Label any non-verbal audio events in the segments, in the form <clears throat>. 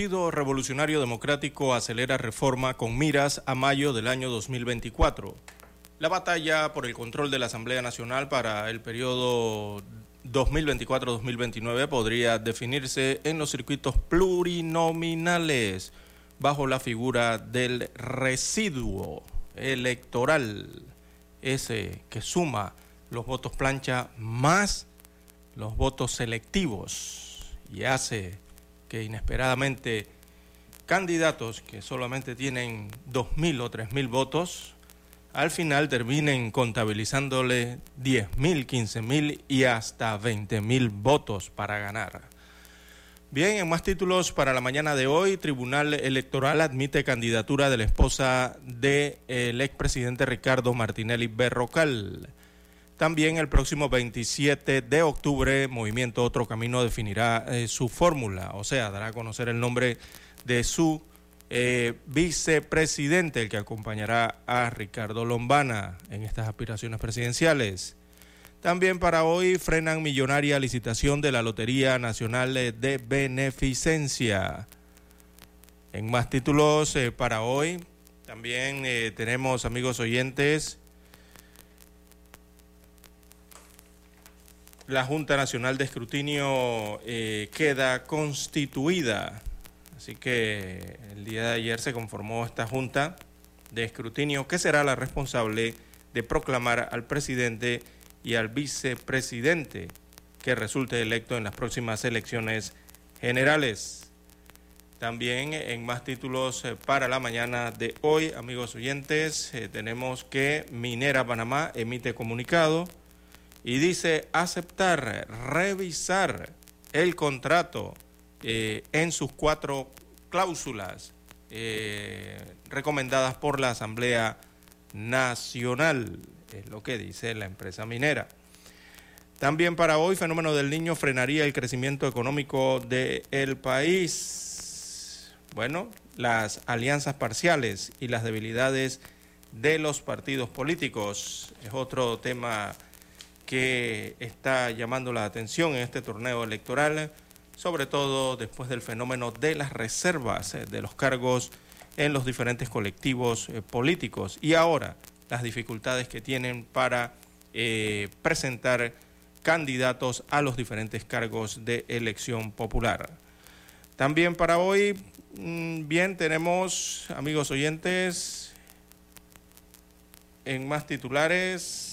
Partido Revolucionario Democrático acelera reforma con miras a mayo del año 2024. La batalla por el control de la Asamblea Nacional para el periodo 2024-2029 podría definirse en los circuitos plurinominales bajo la figura del residuo electoral, ese que suma los votos plancha más los votos selectivos y hace que inesperadamente candidatos que solamente tienen 2.000 o 3.000 votos, al final terminen contabilizándole 10.000, 15.000 y hasta 20.000 votos para ganar. Bien, en más títulos para la mañana de hoy, Tribunal Electoral admite candidatura de la esposa del expresidente Ricardo Martinelli Berrocal. También el próximo 27 de octubre, Movimiento Otro Camino definirá eh, su fórmula, o sea, dará a conocer el nombre de su eh, vicepresidente, el que acompañará a Ricardo Lombana en estas aspiraciones presidenciales. También para hoy frenan millonaria licitación de la Lotería Nacional de Beneficencia. En más títulos eh, para hoy, también tenemos, amigos oyentes, la Junta Nacional de Escrutinio eh, queda constituida. Así que el día de ayer se conformó esta Junta de Escrutinio que será la responsable de proclamar al presidente y al vicepresidente que resulte electo en las próximas elecciones generales. También en más títulos eh, para la mañana de hoy, amigos oyentes, eh, tenemos que Minera Panamá emite comunicado y dice aceptar, revisar el contrato eh, en sus cuatro cláusulas eh, recomendadas por la Asamblea Nacional, es lo que dice la empresa minera. También para hoy, fenómeno del niño frenaría el crecimiento económico del país. Bueno, las alianzas parciales y las debilidades de los partidos políticos es otro tema que está llamando la atención en este torneo electoral, sobre todo después del fenómeno de las reservas eh, de los cargos en los diferentes colectivos eh, políticos y ahora las dificultades que tienen para eh, presentar candidatos a los diferentes cargos de elección popular. También para hoy, mm, bien, tenemos, amigos oyentes, en más titulares,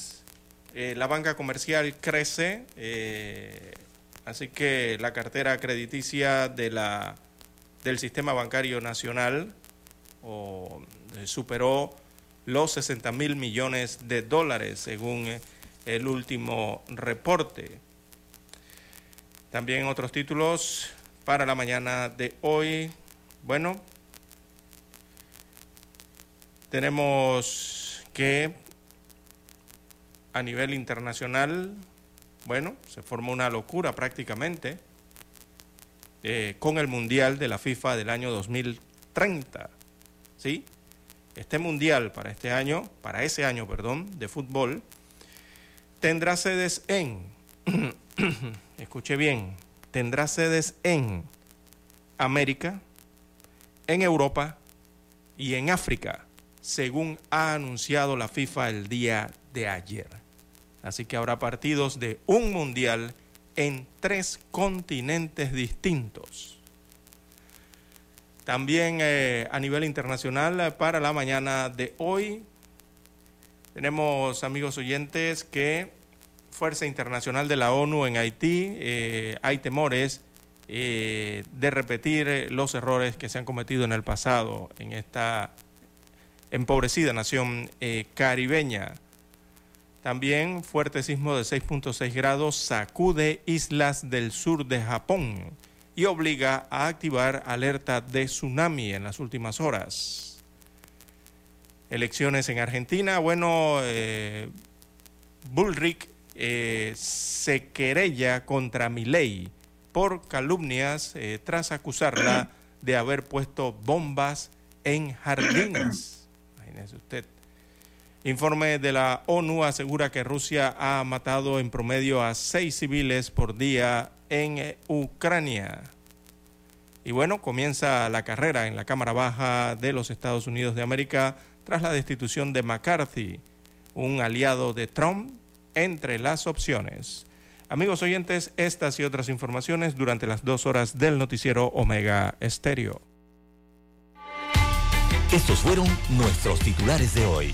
eh, la banca comercial crece, eh, así que la cartera crediticia de la, del sistema bancario nacional eh, superó los 60 mil millones de dólares según el último reporte. También otros títulos para la mañana de hoy. Bueno, tenemos que a nivel internacional, bueno, se forma una locura prácticamente eh, con el Mundial de la FIFA del año 2030. ¿Sí? Este Mundial para este año, para ese año, perdón, de fútbol, tendrá sedes en, <clears throat> escuche bien, tendrá sedes en América, en Europa y en África, según ha anunciado la FIFA el día de ayer. Así que habrá partidos de un mundial en tres continentes distintos. También eh, a nivel internacional, eh, para la mañana de hoy, tenemos amigos oyentes que Fuerza Internacional de la ONU en Haití eh, hay temores de repetir los errores que se han cometido en el pasado en esta empobrecida nación caribeña. También fuerte sismo de 6.6 grados sacude islas del sur de Japón y obliga a activar alerta de tsunami en las últimas horas. Elecciones en Argentina. Bueno, eh, Bullrich eh, se querella contra Milei por calumnias eh, tras acusarla de haber puesto bombas en jardines. Imagínese usted. Informe de la ONU asegura que Rusia ha matado en promedio a seis civiles por día en Ucrania. Y bueno, comienza la carrera en la Cámara Baja de los Estados Unidos de América tras la destitución de McCarthy, un aliado de Trump, entre las opciones. Amigos oyentes, estas y otras informaciones durante las dos horas del noticiero Omega Estéreo. Estos fueron nuestros titulares de hoy.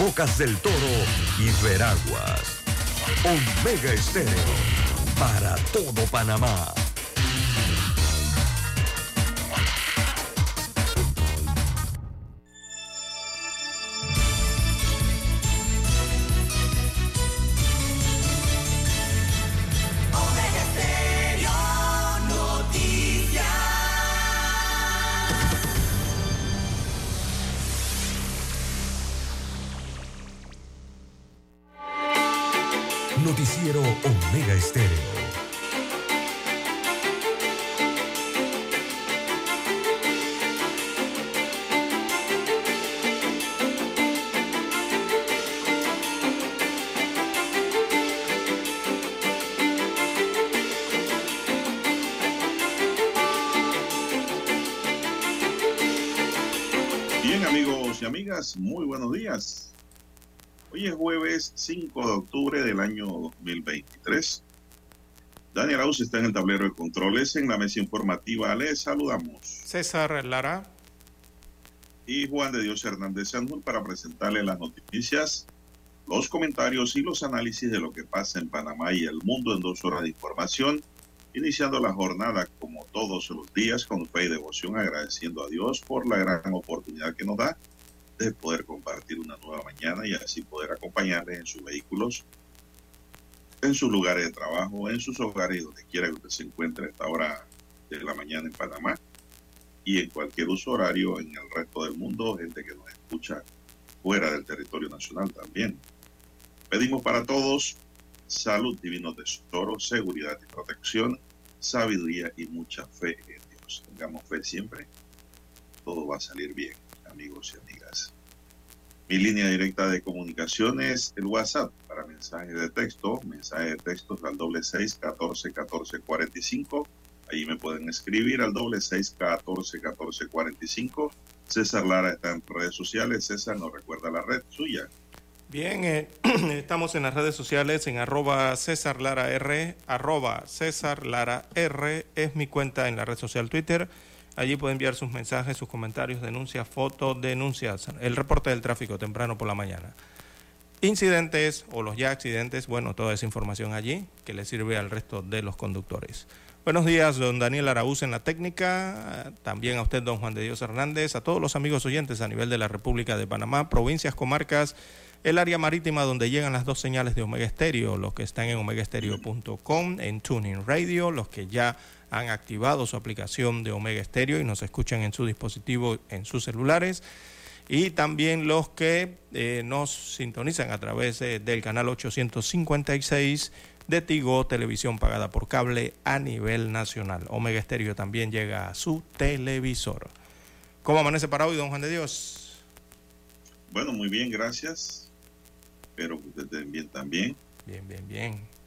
Bocas del Toro y Veraguas. Omega Estéreo para todo Panamá. Hoy es jueves 5 de octubre del año 2023. Daniel Aus está en el tablero de controles. En la mesa informativa le saludamos. César Lara. Y Juan de Dios Hernández Sandur para presentarle las noticias, los comentarios y los análisis de lo que pasa en Panamá y el mundo en dos horas de información. Iniciando la jornada como todos los días con fe y devoción, agradeciendo a Dios por la gran oportunidad que nos da de poder compartir una nueva mañana y así poder acompañarles en sus vehículos, en sus lugares de trabajo, en sus hogares, donde quiera que usted se encuentre a esta hora de la mañana en Panamá y en cualquier uso horario en el resto del mundo, gente que nos escucha fuera del territorio nacional también. Pedimos para todos salud, divino tesoro, seguridad y protección, sabiduría y mucha fe en Dios. Tengamos fe siempre, todo va a salir bien amigos y amigas. Mi línea directa de comunicación es el WhatsApp para mensajes de texto, mensajes de texto al doble seis catorce catorce cuarenta y cinco. Ahí me pueden escribir al doble seis catorce catorce cuarenta y cinco. César Lara está en redes sociales. César nos recuerda la red suya. Bien, eh, <clears throat> estamos en las redes sociales en arroba César Lara R, arroba César Lara R es mi cuenta en la red social Twitter Allí puede enviar sus mensajes, sus comentarios, denuncias, fotos, denuncias, el reporte del tráfico temprano por la mañana. incidentes o los ya accidentes, bueno, toda esa información allí que le sirve al resto de los conductores. Buenos días, don Daniel Araúz en la técnica, también a usted, don Juan de Dios Hernández, a todos los amigos oyentes a nivel de la República de Panamá, provincias, comarcas, el área marítima donde llegan las dos señales de Omega Estéreo, los que están en omegaestereo.com, en Tuning Radio, los que ya han activado su aplicación de Omega Estéreo y nos escuchan en su dispositivo, en sus celulares, y también los que eh, nos sintonizan a través eh, del canal 856 de Tigo, televisión pagada por cable a nivel nacional. Omega Estéreo también llega a su televisor. ¿Cómo amanece para hoy, don Juan de Dios? Bueno, muy bien, gracias. Espero que usted estén bien también. Bien, bien, bien.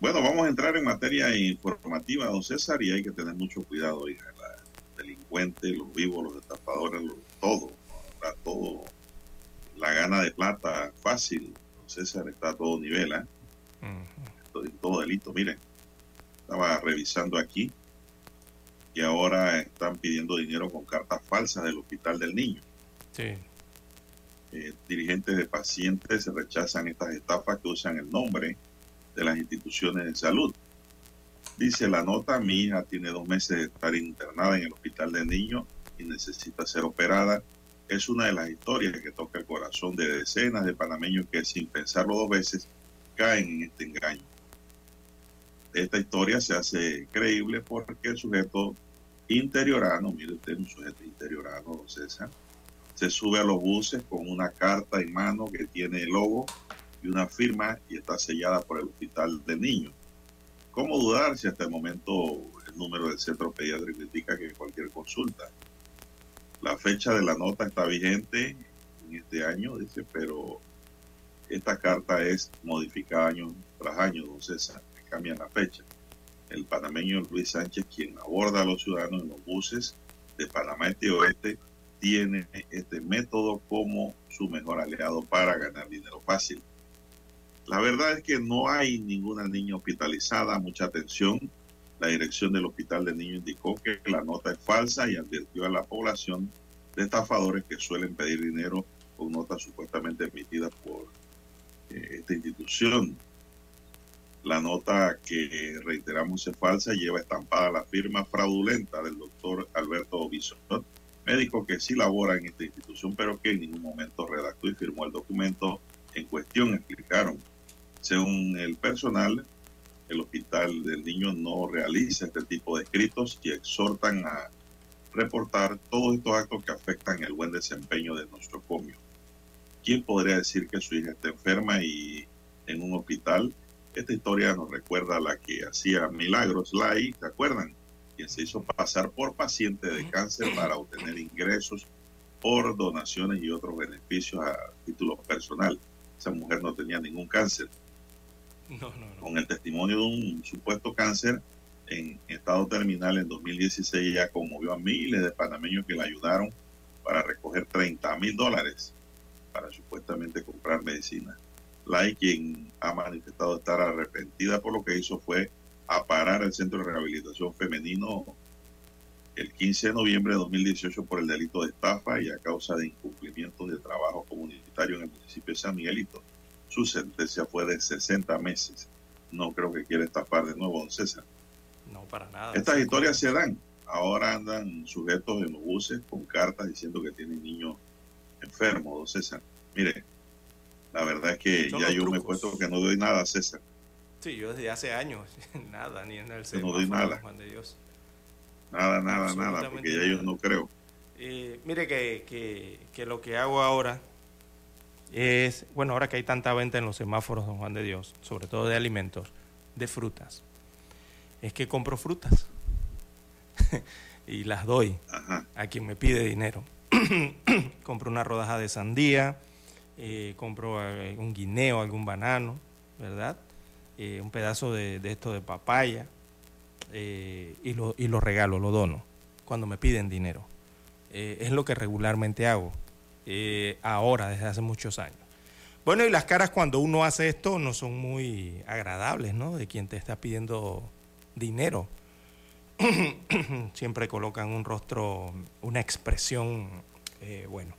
Bueno, vamos a entrar en materia informativa, don César, y hay que tener mucho cuidado, hija. La delincuente, los vivos, los estafadores, todo. todo. La gana de plata fácil, don César, está a todo nivel, ¿eh? todo, delito. Miren, estaba revisando aquí y ahora están pidiendo dinero con cartas falsas del Hospital del Niño. Sí. Eh, dirigentes de pacientes rechazan estas estafas que usan el nombre de las instituciones de salud. Dice la nota, mi hija tiene dos meses de estar internada en el Hospital del Niño y necesita ser operada. Es una de las historias que toca el corazón de decenas de panameños que sin pensarlo dos veces caen en este engaño. Esta historia se hace creíble porque el sujeto interiorano, mire usted, un sujeto interiorano, César, se sube a los buses con una carta en mano que tiene el logo y una firma y está sellada por el Hospital del Niño. ¿Cómo dudar si hasta el momento el número del centro pediátrico indica que cualquier consulta? La fecha de la nota está vigente en este año, dice, pero esta carta es modificada año tras año, don César, cambian la fecha. El panameño Luis Sánchez, quien aborda a los ciudadanos en los buses de Panamá Este Oeste, tiene este método como su mejor aliado para ganar dinero fácil. La verdad es que no hay ninguna niña hospitalizada, mucha atención. La dirección del hospital de niños indicó que la nota es falsa y advirtió a la población de estafadores que suelen pedir dinero con notas supuestamente emitidas por esta institución. La nota que reiteramos es falsa lleva estampada la firma fraudulenta del doctor Alberto Bisson, médico que sí labora en esta institución, pero que en ningún momento redactó y firmó el documento en cuestión, explicaron. Según el personal, el Hospital del Niño no realiza este tipo de escritos y exhortan a reportar todos estos actos que afectan el buen desempeño de nuestro comio. ¿Quién podría decir que su hija está enferma y en un hospital? Esta historia nos recuerda a la que hacía Milagros Lai, ¿se acuerdan? Quien se hizo pasar por paciente de cáncer para obtener ingresos por donaciones y otros beneficios a título personal. Esa mujer no tenía ningún cáncer. Con el testimonio de un supuesto cáncer en estado terminal en 2016, ella conmovió a miles de panameños que la ayudaron para recoger 30 mil dólares para supuestamente comprar medicina. Lai, quien ha manifestado estar arrepentida por lo que hizo, fue a parar el centro de rehabilitación femenino el 15 de noviembre de 2018 por el delito de estafa y a causa de incumplimiento de trabajo comunitario en el municipio de San Miguelito. Su sentencia fue de 60 meses. No creo que quiera estafar de nuevo, don César. No, para nada. Estas historias se dan. Ahora andan sujetos en los buses con cartas diciendo que tienen niños enfermo, don César. Mire, la verdad es que ya yo me he puesto que no doy nada, César. Sí, yo desde hace años, <laughs> nada, ni en el No doy nada. Juan de Dios. Nada, nada, nada, porque ya yo no creo. Eh, mire que, que, que, lo que hago ahora es, bueno, ahora que hay tanta venta en los semáforos, don Juan de Dios, sobre todo de alimentos, de frutas, es que compro frutas <laughs> y las doy a quien me pide dinero. <clears throat> compro una rodaja de sandía, eh, compro eh, un guineo, algún banano, ¿verdad? Eh, un pedazo de, esto de papaya y, lo, y lo regalo, lo dono cuando me piden dinero. es lo que regularmente hago ahora, desde hace muchos años. Bueno, y las caras cuando uno hace esto no son muy agradables, ¿no? De quien te está pidiendo dinero. <coughs> siempre colocan un rostro, una expresión, eh, bueno,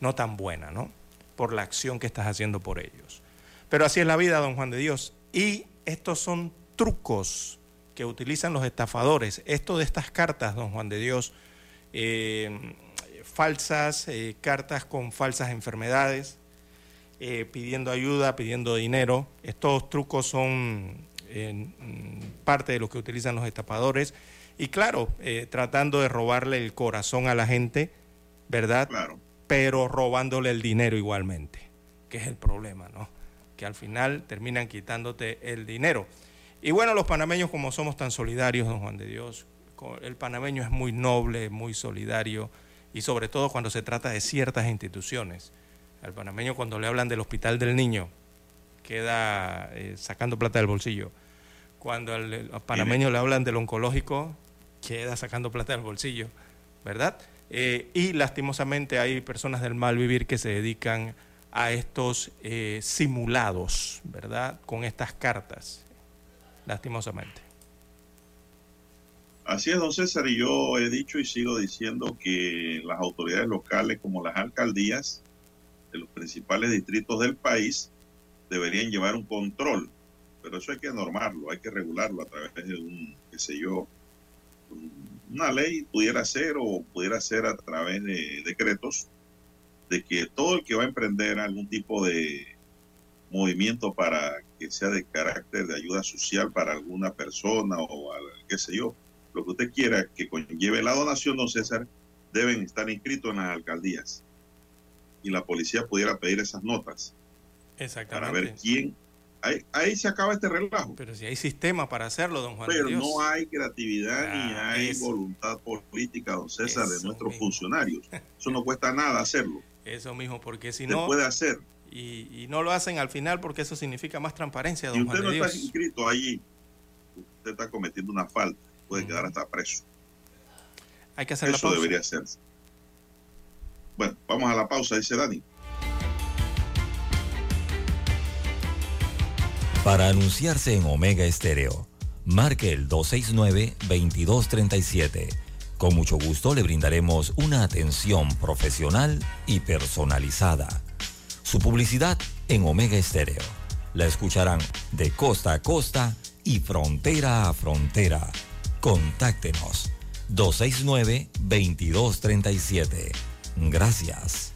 no tan buena, ¿no? por la acción que estás haciendo por ellos. Pero así es la vida, don Juan de Dios. Y estos son trucos que utilizan los estafadores. Esto de estas cartas, don Juan de Dios, eh, falsas, eh, cartas con falsas enfermedades, eh, pidiendo ayuda, pidiendo dinero. Estos trucos son parte de lo que utilizan los estafadores. Y claro, tratando de robarle el corazón a la gente, ¿verdad? Claro. Pero robándole el dinero igualmente, que es el problema, ¿no? Que al final terminan quitándote el dinero. Y bueno, los panameños como somos tan solidarios, don Juan de Dios, el panameño es muy noble, muy solidario y sobre todo cuando se trata de ciertas instituciones. Al panameño cuando le hablan del hospital del niño, queda eh, sacando plata del bolsillo. Cuando al, panameño le hablan del oncológico, queda sacando plata del bolsillo, ¿verdad? Eh, y lastimosamente hay personas del mal vivir que se dedican a estos eh, simulados, ¿verdad? Con estas cartas lastimosamente. Así es, don César, y yo he dicho y sigo diciendo que las autoridades locales como las alcaldías de los principales distritos del país deberían llevar un control, pero eso hay que normarlo, hay que regularlo a través de un, qué sé yo, una ley pudiera ser o pudiera ser a través de decretos de que todo el que va a emprender algún tipo de movimiento para que sea de carácter de ayuda social para alguna persona o qué sé yo, lo que usted quiera que conlleve la donación, don César, deben estar inscritos en las alcaldías. Y la policía pudiera pedir esas notas. Exactamente. Para ver quién. Ahí, se acaba este relajo. Pero si hay sistema para hacerlo, don Juan. Pero no hay creatividad ni ah, hay voluntad política, don César, de nuestros funcionarios. <laughs> Eso no cuesta nada hacerlo. Eso mismo, porque si no. Se puede hacer y, no lo hacen al final porque eso significa más transparencia, don Si usted no está inscrito allí, usted está cometiendo una falta, puede quedar hasta preso. Hay que hacer eso debería hacerse. Bueno, vamos a la pausa, dice Dani. Para anunciarse en Omega Estéreo, marque el 269-2237. Con mucho gusto le brindaremos una atención profesional y personalizada su publicidad en Omega Estéreo. La escucharán de costa a costa y frontera a frontera. Contáctenos 269-2237. Gracias.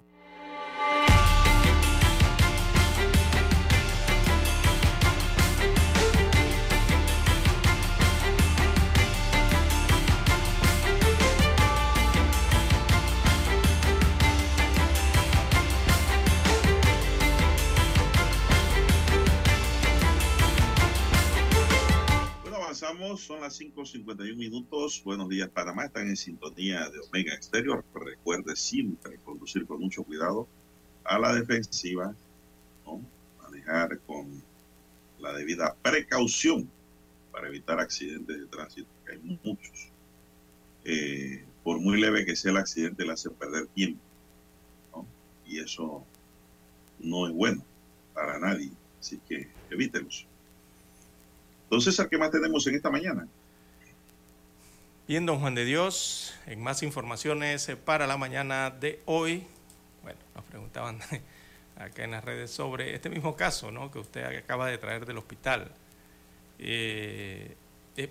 Son las 5.51 minutos. Buenos días, Panamá. Están en sintonía de Omega Exterior. Recuerde siempre conducir con mucho cuidado a la defensiva, manejar con la debida precaución para evitar accidentes de tránsito, que hay muchos. Eh, por muy leve que sea el accidente, le hace perder tiempo. Y eso no es bueno para nadie. Así que evítelos. Entonces, ¿a qué más tenemos en esta mañana? Bien, don Juan de Dios, en más informaciones para la mañana de hoy. Bueno, nos preguntaban <laughs> acá en las redes sobre este mismo caso, ¿no? Que usted acaba de traer del hospital. Eh, eh,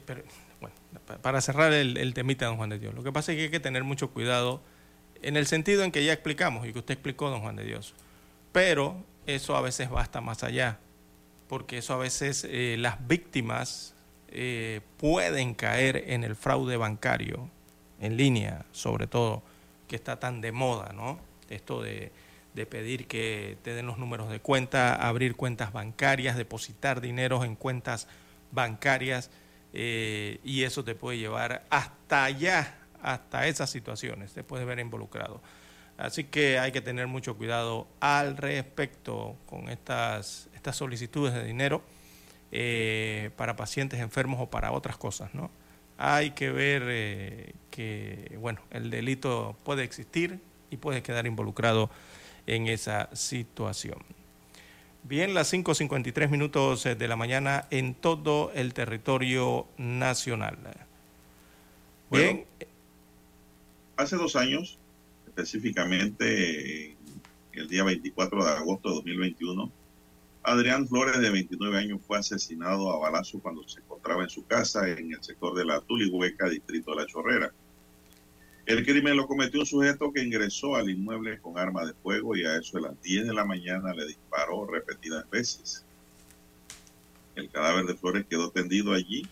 bueno, para cerrar el, el temita, don Juan de Dios, lo que pasa es que hay que tener mucho cuidado en el sentido en que ya explicamos y que usted explicó, don Juan de Dios. Pero eso a veces va hasta más allá, porque eso a veces eh, las víctimas eh, pueden caer en el fraude bancario, en línea, sobre todo, que está tan de moda, ¿no? Esto de, de pedir que te den los números de cuenta, abrir cuentas bancarias, depositar dinero en cuentas bancarias, eh, y eso te puede llevar hasta allá, hasta esas situaciones, te puede ver involucrado. Así que hay que tener mucho cuidado al respecto con estas, estas solicitudes de dinero eh, para pacientes enfermos o para otras cosas, ¿no? Hay que ver eh, que, bueno, el delito puede existir y puede quedar involucrado en esa situación. Bien, las 5.53 minutos de la mañana en todo el territorio nacional. Bien. hace dos años específicamente el día 24 de agosto de 2021, Adrián Flores, de 29 años, fue asesinado a balazo cuando se encontraba en su casa en el sector de la Tulihueca, distrito de La Chorrera. El crimen lo cometió un sujeto que ingresó al inmueble con arma de fuego y a eso de las 10 de la mañana le disparó repetidas veces. El cadáver de Flores quedó tendido allí,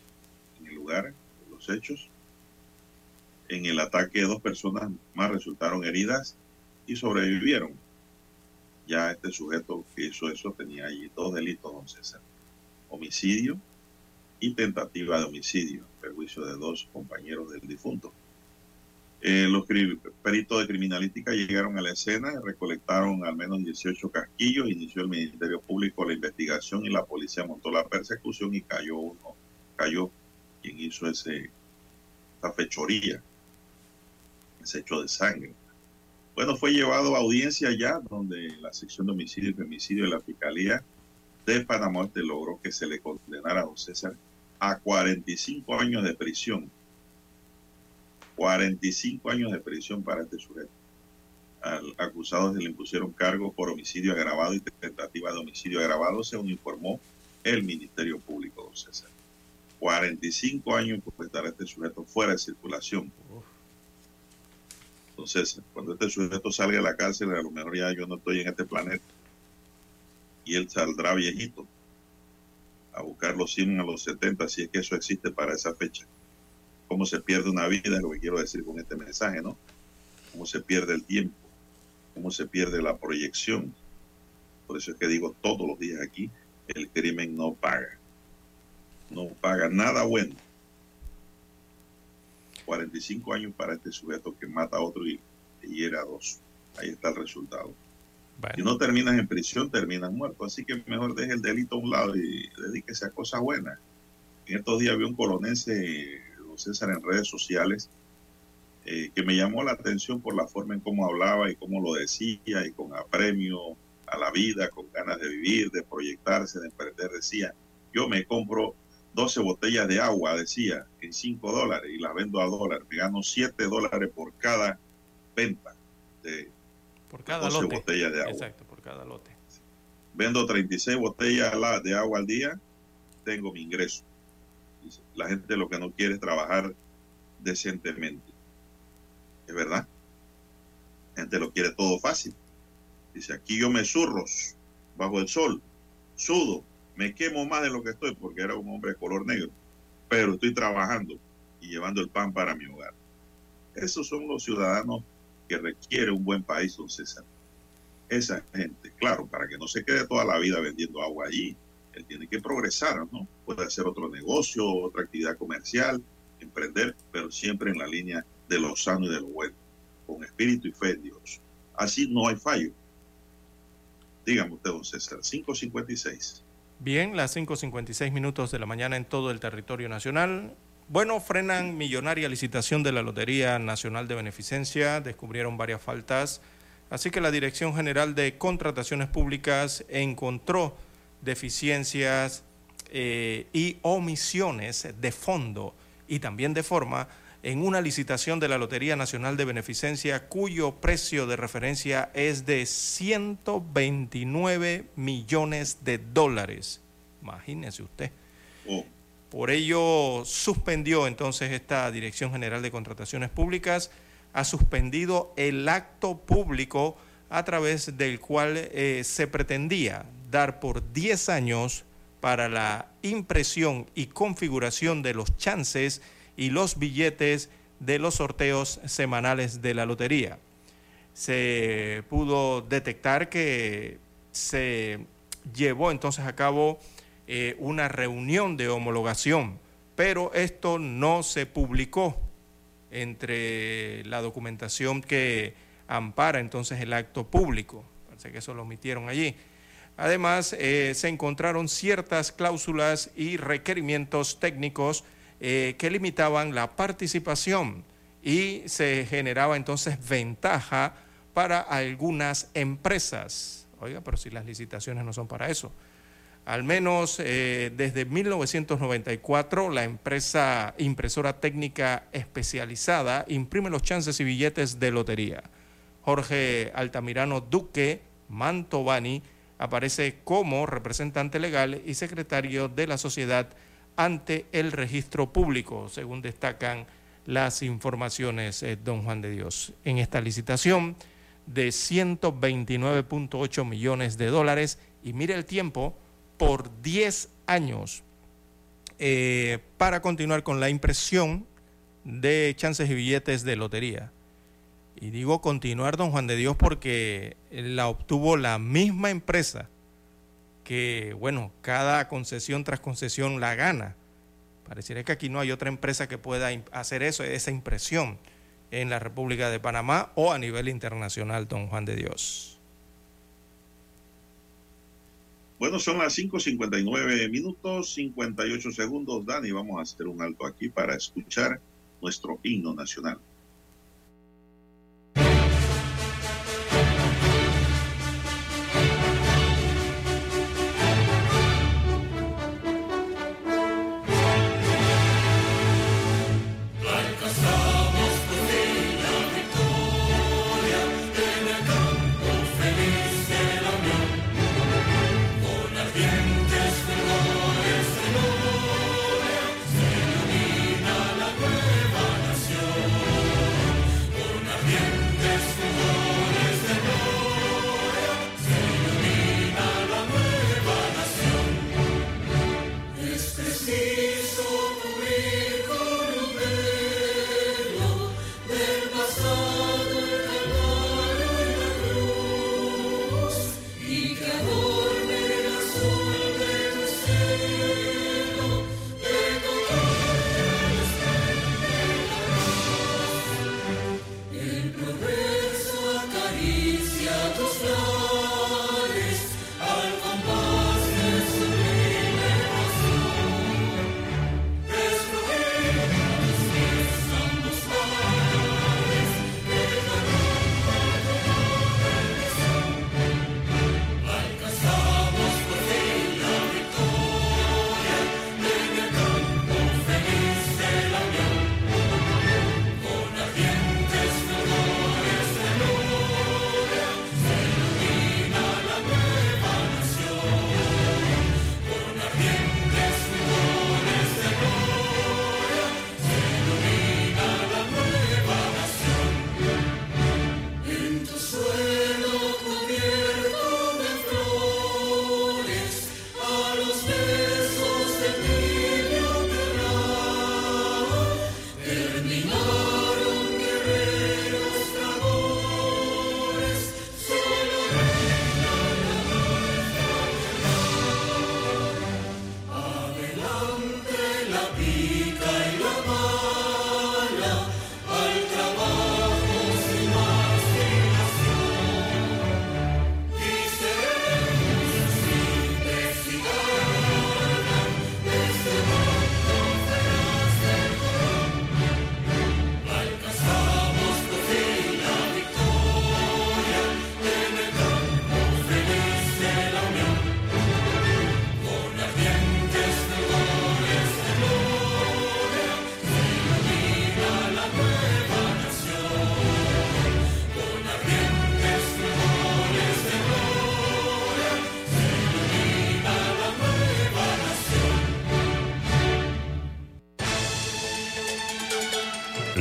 en el lugar de los hechos, en el ataque, dos personas más resultaron heridas y sobrevivieron. Ya este sujeto que hizo eso tenía allí dos delitos, don César. Homicidio y tentativa de homicidio, perjuicio de dos compañeros del difunto. Eh, los peritos de criminalística llegaron a la escena, recolectaron al menos 18 casquillos, inició el Ministerio Público la investigación y la policía montó la persecución y cayó uno, cayó quien hizo ese, esa fechoría ese hecho de sangre. Bueno, fue llevado a audiencia ya, donde la sección de homicidio y femicidio de la Fiscalía de Panamá este logró que se le condenara a don César a 45 años de prisión. 45 años de prisión para este sujeto. Al acusado se le impusieron cargos por homicidio agravado y tentativa de homicidio agravado, según informó el Ministerio Público, don César. 45 años por estar este sujeto fuera de circulación. Entonces, cuando este sujeto salga de la cárcel, a lo mejor ya yo no estoy en este planeta. Y él saldrá viejito a buscar los 100 a los 70, si es que eso existe para esa fecha. Cómo se pierde una vida, es lo que quiero decir con este mensaje, ¿no? Cómo se pierde el tiempo, cómo se pierde la proyección. Por eso es que digo todos los días aquí, el crimen no paga. No paga nada bueno 45 años para este sujeto que mata a otro y, hiere a dos. Ahí está el resultado. Si no terminas en prisión, terminas muerto. Así que mejor deje el delito a un lado y dedíquese a cosas buenas. En estos días vi un colonense, don César, en redes sociales, eh, que me llamó la atención por la forma en cómo hablaba y cómo lo decía y con apremio a la vida, con ganas de vivir, de proyectarse, de emprender. Decía, yo me compro 12 botellas de agua, decía, en 5 dólares y las vendo a dólar. Me gano 7 dólares por cada venta de por cada 12 botellas de agua. Exacto, por cada lote. Vendo 36 botellas de agua al día, tengo mi ingreso. La gente lo que no quiere es trabajar decentemente. ¿Es verdad? La gente lo quiere todo fácil. Dice, aquí yo me zurros bajo el sol, sudo, me quemo más de lo que estoy porque era un hombre de color negro, pero estoy trabajando y llevando el pan para mi hogar. Esos son los ciudadanos que requiere un buen país, don César. Esa gente, claro, para que no se quede toda la vida vendiendo agua allí, él tiene que progresar, ¿no? Puede hacer otro negocio, otra actividad comercial, emprender, pero siempre en la línea de lo sano y de lo bueno, con espíritu y fe en Dios. Así no hay fallo. Dígame usted, don César, 556. Bien, las 5.56 minutos de la mañana en todo el territorio nacional. Bueno, frenan millonaria licitación de la Lotería Nacional de Beneficencia, descubrieron varias faltas, así que la Dirección General de Contrataciones Públicas encontró deficiencias eh, y omisiones de fondo y también de forma en una licitación de la Lotería Nacional de Beneficencia cuyo precio de referencia es de 129 millones de dólares. Imagínese usted. Oh, Por ello, suspendió entonces esta Dirección General de Contrataciones Públicas, ha suspendido el acto público a través del cual eh, se pretendía dar por 10 años para la impresión y configuración de los chances y los billetes de los sorteos semanales de la lotería. Se pudo detectar que se llevó entonces a cabo eh, una reunión de homologación, pero esto no se publicó entre la documentación que ampara entonces el acto público. Parece que eso lo omitieron allí. Además, eh, se encontraron ciertas cláusulas y requerimientos técnicos eh, que limitaban la participación y se generaba entonces ventaja para algunas empresas. Oiga, pero si las licitaciones no son para eso. Al menos eh, desde 1994, la empresa impresora técnica especializada imprime los chances y billetes de lotería. Jorge Altamirano Duque Mantovani aparece como representante legal y secretario de la sociedad ante el registro público, según destacan las informaciones, eh, don Juan de Dios. En esta licitación de 129.8 millones de dólares, y mire el tiempo, por 10 años, eh, para continuar con la impresión de chances y billetes de lotería. Y digo continuar, don Juan de Dios, porque la obtuvo la misma empresa que, bueno, cada concesión tras concesión la gana. Pareciera que aquí no hay otra empresa que pueda hacer eso, esa impresión en la República de Panamá o a nivel internacional, don Juan de Dios. Bueno, son las 5.59 minutos, 58 segundos, Dani. Vamos a hacer un alto aquí para escuchar nuestro himno nacional.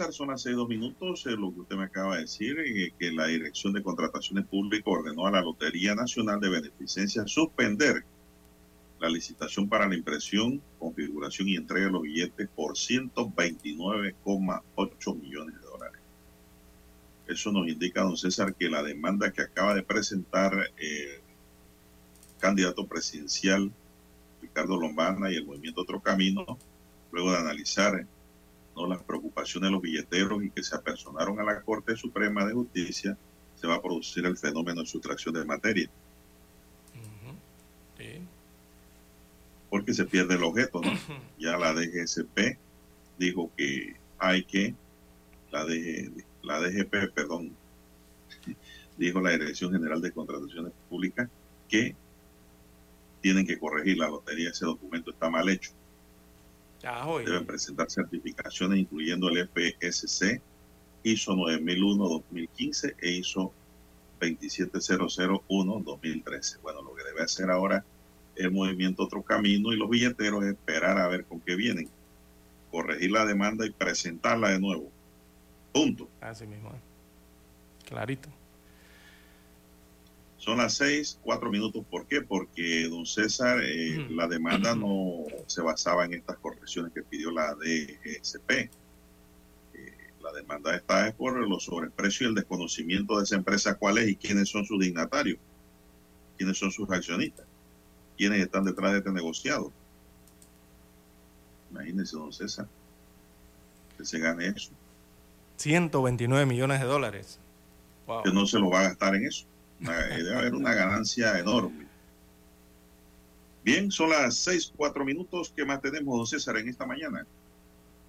César, son las seis dos minutos. Eh, lo que usted me acaba de decir, eh, que la Dirección de Contrataciones Públicas ordenó a la Lotería Nacional de Beneficencia suspender la licitación para la impresión, configuración y entrega de los billetes por 129,8 millones de dólares. Eso nos indica, don César, que la demanda que acaba de presentar el candidato presidencial Ricardo Lombana y el movimiento Otro Camino, luego de analizar las preocupaciones de los billeteros y que se apersonaron a la Corte Suprema de Justicia, se va a producir el fenómeno de sustracción de materia. Porque se pierde el objeto, ¿no? <coughs> Ya la DGSP dijo que hay que, la, la DGP, perdón, <laughs> dijo la Dirección General de Contrataciones Públicas que tienen que corregir la lotería, ese documento está mal hecho. Deben presentar certificaciones incluyendo el FSC, ISO 9001-2015 e ISO 27001-2013. Bueno, lo que debe hacer ahora el movimiento Otro Camino y los billeteros es esperar a ver con qué vienen, corregir la demanda y presentarla de nuevo. Punto. Así mismo. Clarito. Son las seis, cuatro minutos. ¿Por qué? Porque, don César, eh, la demanda no se basaba en estas correcciones que pidió la DGSP. Eh, la demanda está por los sobreprecios y el desconocimiento de esa empresa, cuál es y quiénes son sus dignatarios, quiénes son sus accionistas, quiénes están detrás de este negociado. Imagínense, don César, que se gane eso. 129 millones de dólares. Que no se lo va a gastar en eso. Debe haber una ganancia enorme. Bien, son las seis, cuatro minutos. que más tenemos, don César, en esta mañana?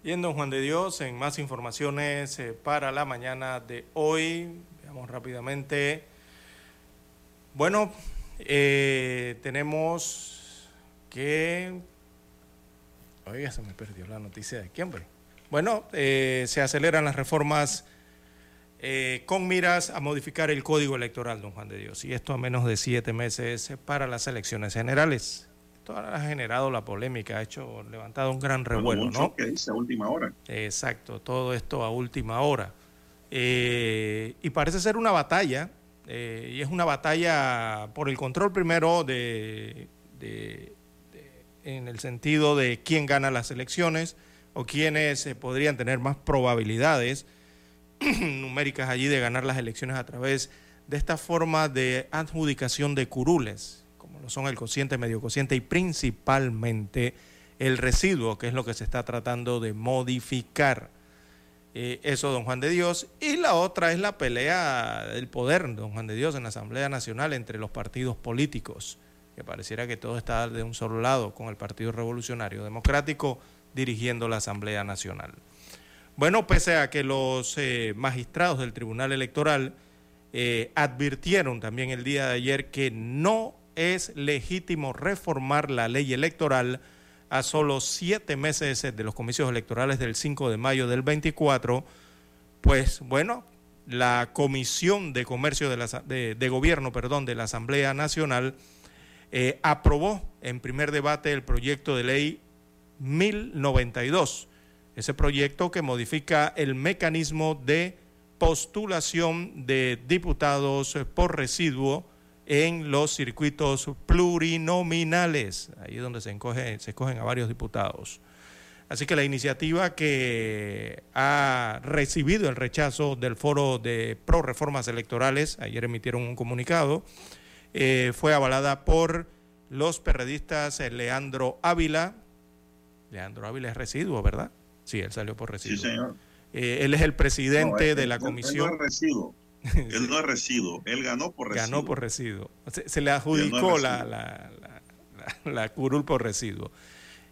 Bien, don Juan de Dios, en más informaciones eh, para la mañana de hoy. Veamos rápidamente. Bueno, eh, tenemos que... Oiga, se me perdió la noticia de quién, Bueno, eh, se aceleran las reformas eh, con miras a modificar el código electoral, don Juan de Dios, y esto a menos de siete meses para las elecciones generales. Esto ha generado la polémica, ha hecho, levantado un gran revuelo, ¿no? que dice a última hora. Exacto, todo esto a última hora. Eh, y parece ser una batalla, eh, y es una batalla por el control primero de, en el sentido de quién gana las elecciones o quiénes podrían tener más probabilidades <clears throat> numéricas allí de ganar las elecciones a través de esta forma de adjudicación de curules, como lo son el cociente, medio cociente y principalmente el residuo, que es lo que se está tratando de modificar. Eh, eso, don Juan de Dios. Y la otra es la pelea del poder, don Juan de Dios, en la Asamblea Nacional entre los partidos políticos, que pareciera que todo está de un solo lado, con el Partido Revolucionario Democrático dirigiendo la Asamblea Nacional. Bueno, pese a que los eh, magistrados del Tribunal Electoral eh, advirtieron también el día de ayer que no es legítimo reformar la ley electoral a solo siete meses de los comicios electorales del 5 de mayo del 24, pues bueno, la Comisión de Comercio de, la, de, Gobierno perdón, de la Asamblea Nacional eh, aprobó en primer debate el proyecto de ley 1092 ese proyecto que modifica el mecanismo de postulación de diputados por residuo en los circuitos plurinominales, ahí donde se, se escogen a varios diputados. Así que la iniciativa que ha recibido el rechazo del foro de pro reformas electorales, ayer emitieron un comunicado, eh, fue avalada por los periodistas eh, Leandro Ávila. Leandro Ávila es residuo, ¿verdad? Sí, él salió por residuo. Sí, señor. Eh, él es el presidente de la comisión. Él no es residuo. <laughs> Él no es residuo. Él ganó por residuo. Ganó por residuo. Se, se le adjudicó la, la, la, la, curul por residuo.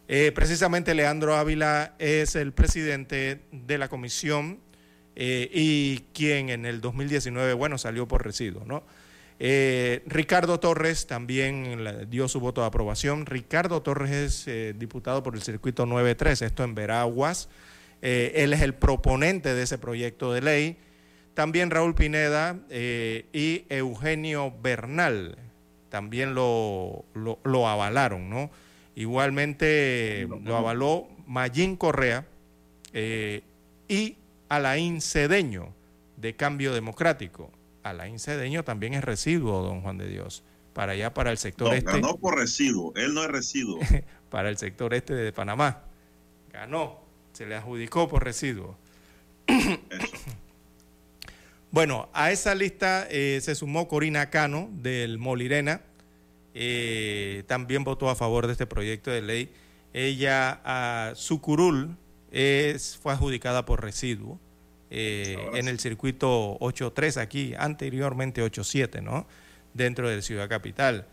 Eh, precisamente Leandro Ávila es el presidente de la comisión eh, y quien en el 2019, bueno, salió por residuo, ¿no? Eh, Ricardo Torres también dio su voto de aprobación. Ricardo Torres es eh, diputado por el circuito 93, esto en Veraguas. Eh, él es el proponente de ese proyecto de ley. También Raúl Pineda y Eugenio Bernal también lo, lo, lo avalaron, ¿no? Igualmente lo avaló Mayín Correa y Alain Cedeño de Cambio Democrático. Alain Cedeño también es residuo, don Juan de Dios, para allá, para el sector no, este. Ganó por residuo, él no es residuo. <laughs> para el sector este de Panamá. Ganó, se le adjudicó por residuo. <coughs> bueno, a esa lista eh, se sumó Corina Cano del Molirena. Eh, también votó a favor de este proyecto de ley. Ella, a su curul, es, fue adjudicada por residuo eh, en el circuito 8.3 aquí, anteriormente 8.7, ¿no? Dentro de Ciudad Capital.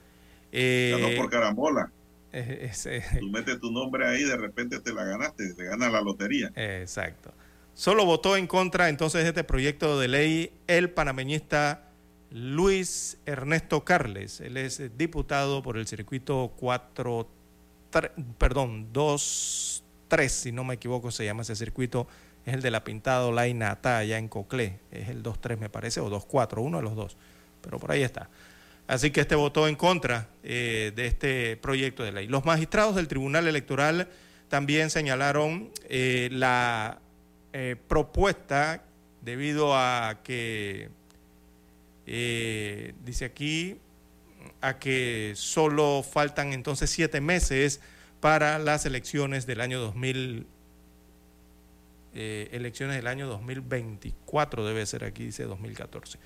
Eh, Ganó por carambola. Eh, eh, Tú metes tu nombre ahí, de repente te la ganaste, te gana la lotería. Exacto. Solo votó en contra entonces de este proyecto de ley el panameñista Luis Ernesto Carles. Él es diputado por el circuito 4, perdón, 2, 3, si no me equivoco, se llama ese circuito es el de la Pintado Laina Atá, allá en Coclé. Es el 2-3 me parece, o 2-4, uno de los dos. Pero por ahí está. Así que este votó en contra eh, de este proyecto de ley. Los magistrados del Tribunal Electoral también señalaron eh, la eh, propuesta debido a que, dice aquí, a que solo faltan entonces siete meses para las elecciones del año 2000 eh, elecciones del año 2024, debe ser aquí, dice 2014.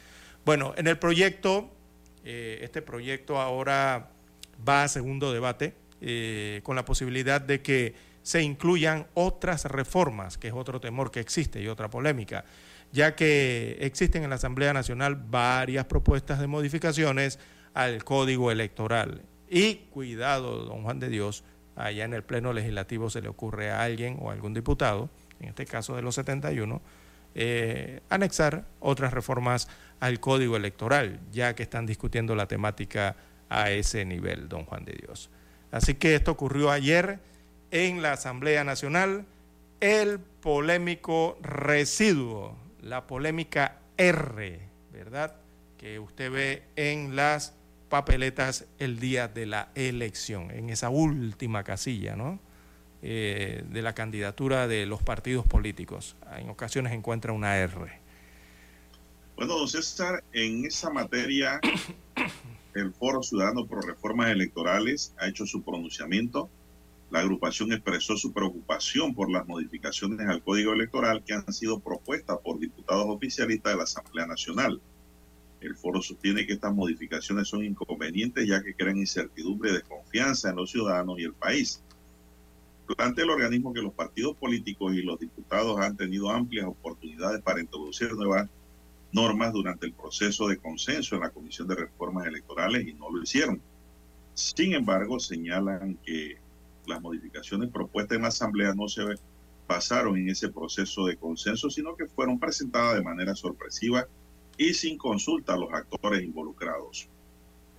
Bueno, en el proyecto, eh, este proyecto ahora va a segundo debate eh, con la posibilidad de que se incluyan otras reformas, que es otro temor que existe y otra polémica, ya que existen en la Asamblea Nacional varias propuestas de modificaciones al Código Electoral. Y cuidado, don Juan de Dios, allá en el Pleno Legislativo se le ocurre a alguien o a algún diputado en este caso de los 71, eh, anexar otras reformas al código electoral, ya que están discutiendo la temática a ese nivel, don Juan de Dios. Así que esto ocurrió ayer en la Asamblea Nacional, el polémico residuo, la polémica R, ¿verdad? Que usted ve en las papeletas el día de la elección, en esa última casilla, ¿no? Eh, de la candidatura de los partidos políticos. En ocasiones encuentra una R. Bueno, don César, en esa materia, <coughs> el Foro Ciudadano por Reformas Electorales ha hecho su pronunciamiento. La agrupación expresó su preocupación por las modificaciones al Código Electoral que han sido propuestas por diputados oficialistas de la Asamblea Nacional. El foro sostiene que estas modificaciones son inconvenientes ya que crean incertidumbre y desconfianza en los ciudadanos y el país. Plantea el organismo que los partidos políticos y los diputados han tenido amplias oportunidades para introducir nuevas normas durante el proceso de consenso en la Comisión de Reformas Electorales y no lo hicieron. Sin embargo, señalan que las modificaciones propuestas en la Asamblea no se basaron en ese proceso de consenso, sino que fueron presentadas de manera sorpresiva y sin consulta a los actores involucrados.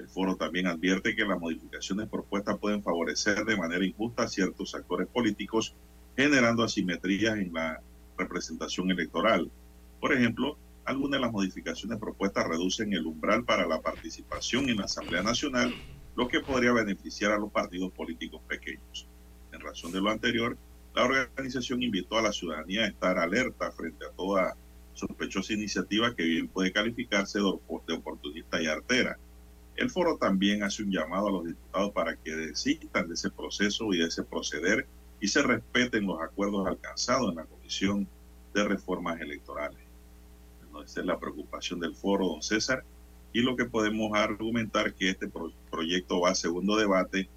El foro también advierte que las modificaciones propuestas pueden favorecer de manera injusta a ciertos actores políticos, generando asimetrías en la representación electoral. Por ejemplo, algunas de las modificaciones propuestas reducen el umbral para la participación en la Asamblea Nacional, lo que podría beneficiar a los partidos políticos pequeños. En razón de lo anterior, la organización invitó a la ciudadanía a estar alerta frente a toda sospechosa iniciativa que bien puede calificarse de oportunista y artera. El foro también hace un llamado a los diputados para que desistan de ese proceso y de ese proceder y se respeten los acuerdos alcanzados en la Comisión de Reformas Electorales. esa es la preocupación del foro, don César, y lo que podemos argumentar que este proyecto va a segundo debate,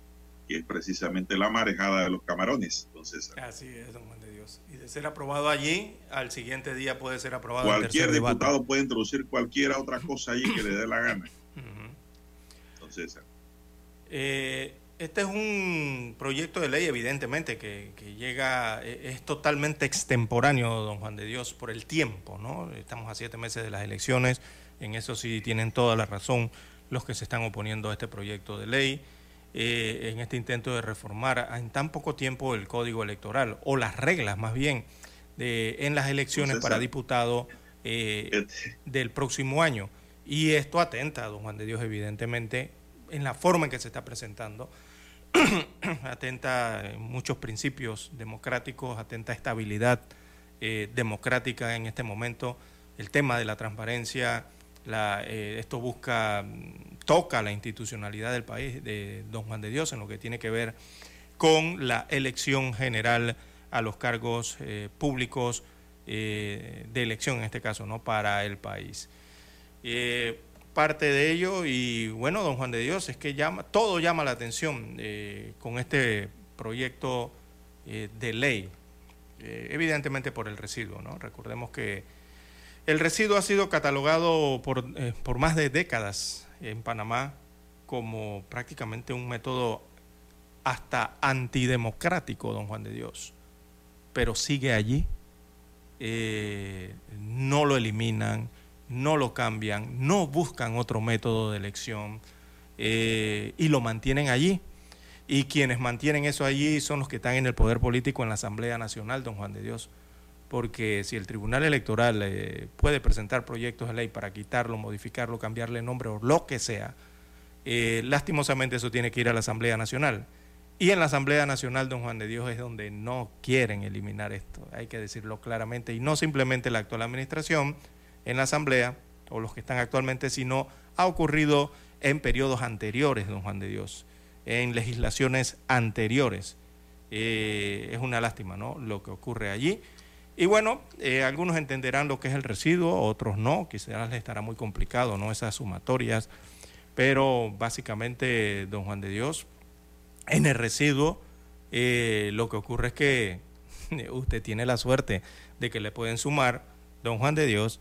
que es precisamente la marejada de los camarones, don César. Así es, don Juan de Dios. Y de ser aprobado allí, al siguiente día puede ser aprobado Cualquier diputado puede introducir cualquier otra cosa allí que le dé la gana. Don César. Eh, este es un proyecto de ley, evidentemente, que, llega, e, es totalmente extemporáneo, don Juan de Dios, por el tiempo, ¿no? Estamos a siete meses de las elecciones, en eso sí tienen toda la razón los que se están oponiendo a este proyecto de ley, eh, en este intento de reformar en tan poco tiempo el código electoral, o las reglas más bien, de, en las elecciones para diputado eh, este. del próximo año. Y esto atenta, don Juan de Dios, evidentemente, en la forma en que se está presentando <clears throat> atenta en muchos principios democráticos, atenta a estabilidad eh, democrática en este momento. El tema de la transparencia, eh, esto busca, toca la institucionalidad del país, de Don Juan de Dios, en lo que tiene que ver con la elección general a los cargos eh, públicos de elección, en este caso, ¿no? para el país parte de ello y bueno, don Juan de Dios, es que llama, todo llama la atención eh, con este proyecto eh, de ley, eh, evidentemente por el residuo, ¿no? Recordemos que el residuo ha sido catalogado por, por más de décadas en Panamá como prácticamente un método hasta antidemocrático, don Juan de Dios, pero sigue allí, no lo eliminan, no lo cambian, no buscan otro método de elección eh, y lo mantienen allí. Y quienes mantienen eso allí son los que están en el poder político en la Asamblea Nacional, don Juan de Dios. Porque si el Tribunal Electoral eh, puede presentar proyectos de ley para quitarlo, modificarlo, cambiarle nombre o lo que sea, eh, lastimosamente eso tiene que ir a la Asamblea Nacional. Y en la Asamblea Nacional, don Juan de Dios, es donde no quieren eliminar esto, hay que decirlo claramente, y no simplemente la actual administración, en la Asamblea, o los que están actualmente, sino ha ocurrido en periodos anteriores, don Juan de Dios, en legislaciones anteriores. Eh, es una lástima, ¿no? Lo que ocurre allí. Y bueno, eh, algunos entenderán lo que es el residuo, otros no, quizás les estará muy complicado, ¿no? Esas sumatorias. Pero básicamente, don Juan de Dios, en el residuo, eh, lo que ocurre es que <laughs> usted tiene la suerte de que le pueden sumar, don Juan de Dios,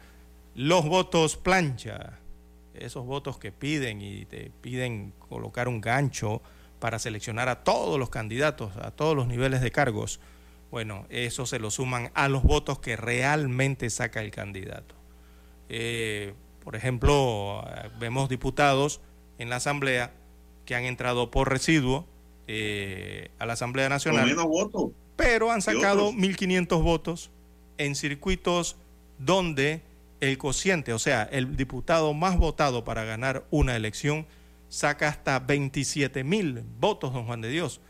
los votos plancha, esos votos que piden y te piden colocar un gancho para seleccionar a todos los candidatos, a todos los niveles de cargos, bueno, eso se lo suman a los votos que realmente saca el candidato. Eh, por ejemplo, vemos diputados en la Asamblea que han entrado por residuo eh, a la Asamblea Nacional, menos votos. pero han sacado 1.500 votos en circuitos donde el cociente, o sea, el diputado más votado para ganar una elección, saca hasta 27 mil votos, don Juan de Dios.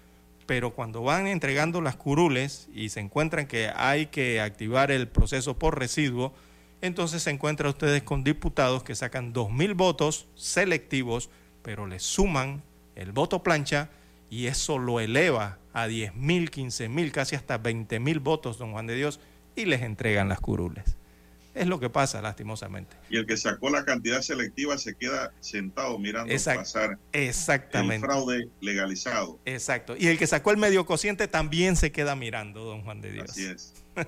Pero cuando van entregando las curules y se encuentran que hay que activar el proceso por residuo, entonces se encuentran ustedes con diputados que sacan 2 mil votos selectivos, pero le suman el voto plancha y eso lo eleva a 10 mil, 15 mil, casi hasta 20 mil votos, don Juan de Dios, y les entregan las curules. Es lo que pasa, lastimosamente. Y el que sacó la cantidad selectiva se queda sentado mirando pasar exactamente. el fraude legalizado. Exacto. Y el que sacó el medio cociente también se queda mirando, don Juan de Dios. Así es. <laughs>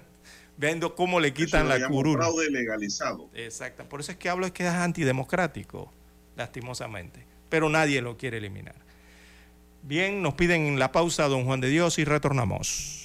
Viendo cómo le quitan la curul. fraude legalizado. Exacto. Por eso es que hablo es que es antidemocrático, lastimosamente. Pero nadie lo quiere eliminar. Bien, nos piden la pausa, don Juan de Dios, y retornamos.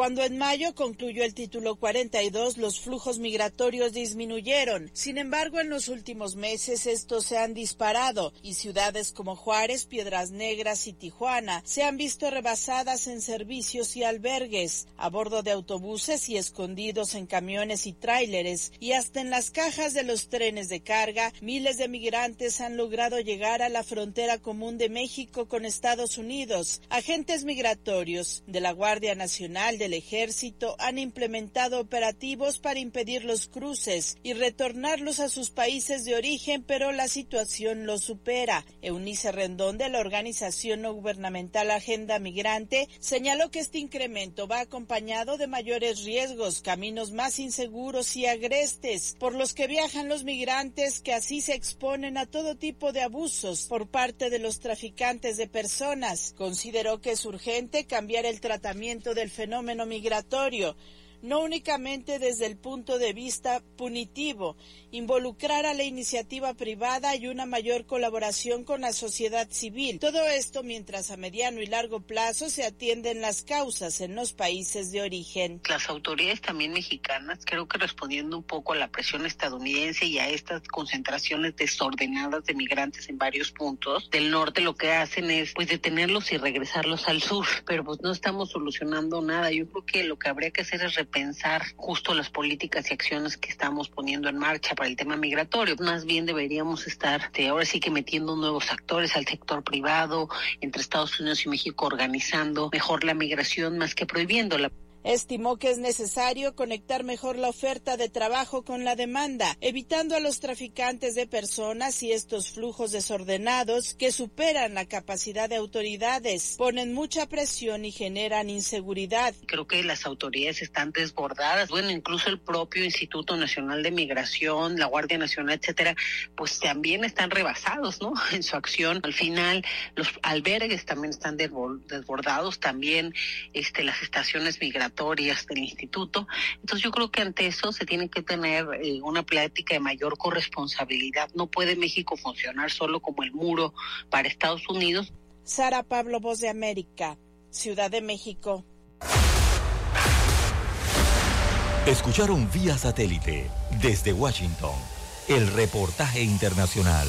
Cuando en mayo concluyó el título 42, los flujos migratorios disminuyeron. Sin embargo, en los últimos meses estos se han disparado y ciudades como Juárez, Piedras Negras y Tijuana se han visto rebasadas en servicios y albergues, a bordo de autobuses y escondidos en camiones y tráileres y hasta en las cajas de los trenes de carga, miles de migrantes han logrado llegar a la frontera común de México con Estados Unidos. Agentes migratorios de la Guardia Nacional del Ejército han implementado operativos para impedir los cruces y retornarlos a sus países de origen, pero la situación lo supera. Eunice Rendón de la organización no gubernamental Agenda Migrante señaló que este incremento va acompañado de mayores riesgos, caminos más inseguros y agrestes, por los que viajan los migrantes que así se exponen a todo tipo de abusos por parte de los traficantes de personas. Consideró que es urgente cambiar el tratamiento del fenómeno migratorio no únicamente desde el punto de vista punitivo, involucrar a la iniciativa privada y una mayor colaboración con la sociedad civil. Todo esto mientras a mediano y largo plazo se atienden las causas en los países de origen. Las autoridades también mexicanas, creo que respondiendo un poco a la presión estadounidense y a estas concentraciones desordenadas de migrantes en varios puntos del norte, lo que hacen es pues detenerlos y regresarlos al sur, pero pues no estamos solucionando nada. Yo creo que lo que habría que hacer es repensar justo las políticas y acciones que estamos poniendo en marcha para el tema migratorio. Más bien deberíamos estar este, ahora sí que metiendo nuevos actores al sector privado, entre Estados Unidos y México organizando mejor la migración más que prohibiéndola. Estimó que es necesario conectar mejor la oferta de trabajo con la demanda, evitando a los traficantes de personas y estos flujos desordenados que superan la capacidad de autoridades, ponen mucha presión y generan inseguridad. Creo que las autoridades están desbordadas. Bueno, incluso el propio Instituto Nacional de Migración, la Guardia Nacional, etcétera, pues también están rebasados, ¿no? <laughs> En su acción. Al final, los albergues también están desbordados, también este, las estaciones migratorias del instituto. Entonces yo creo que ante eso se tiene que tener eh, una plática de mayor corresponsabilidad. No puede México funcionar solo como el muro para Estados Unidos. Sara Pablo, Voz de América, Ciudad de México. Escucharon vía satélite desde Washington el reportaje internacional.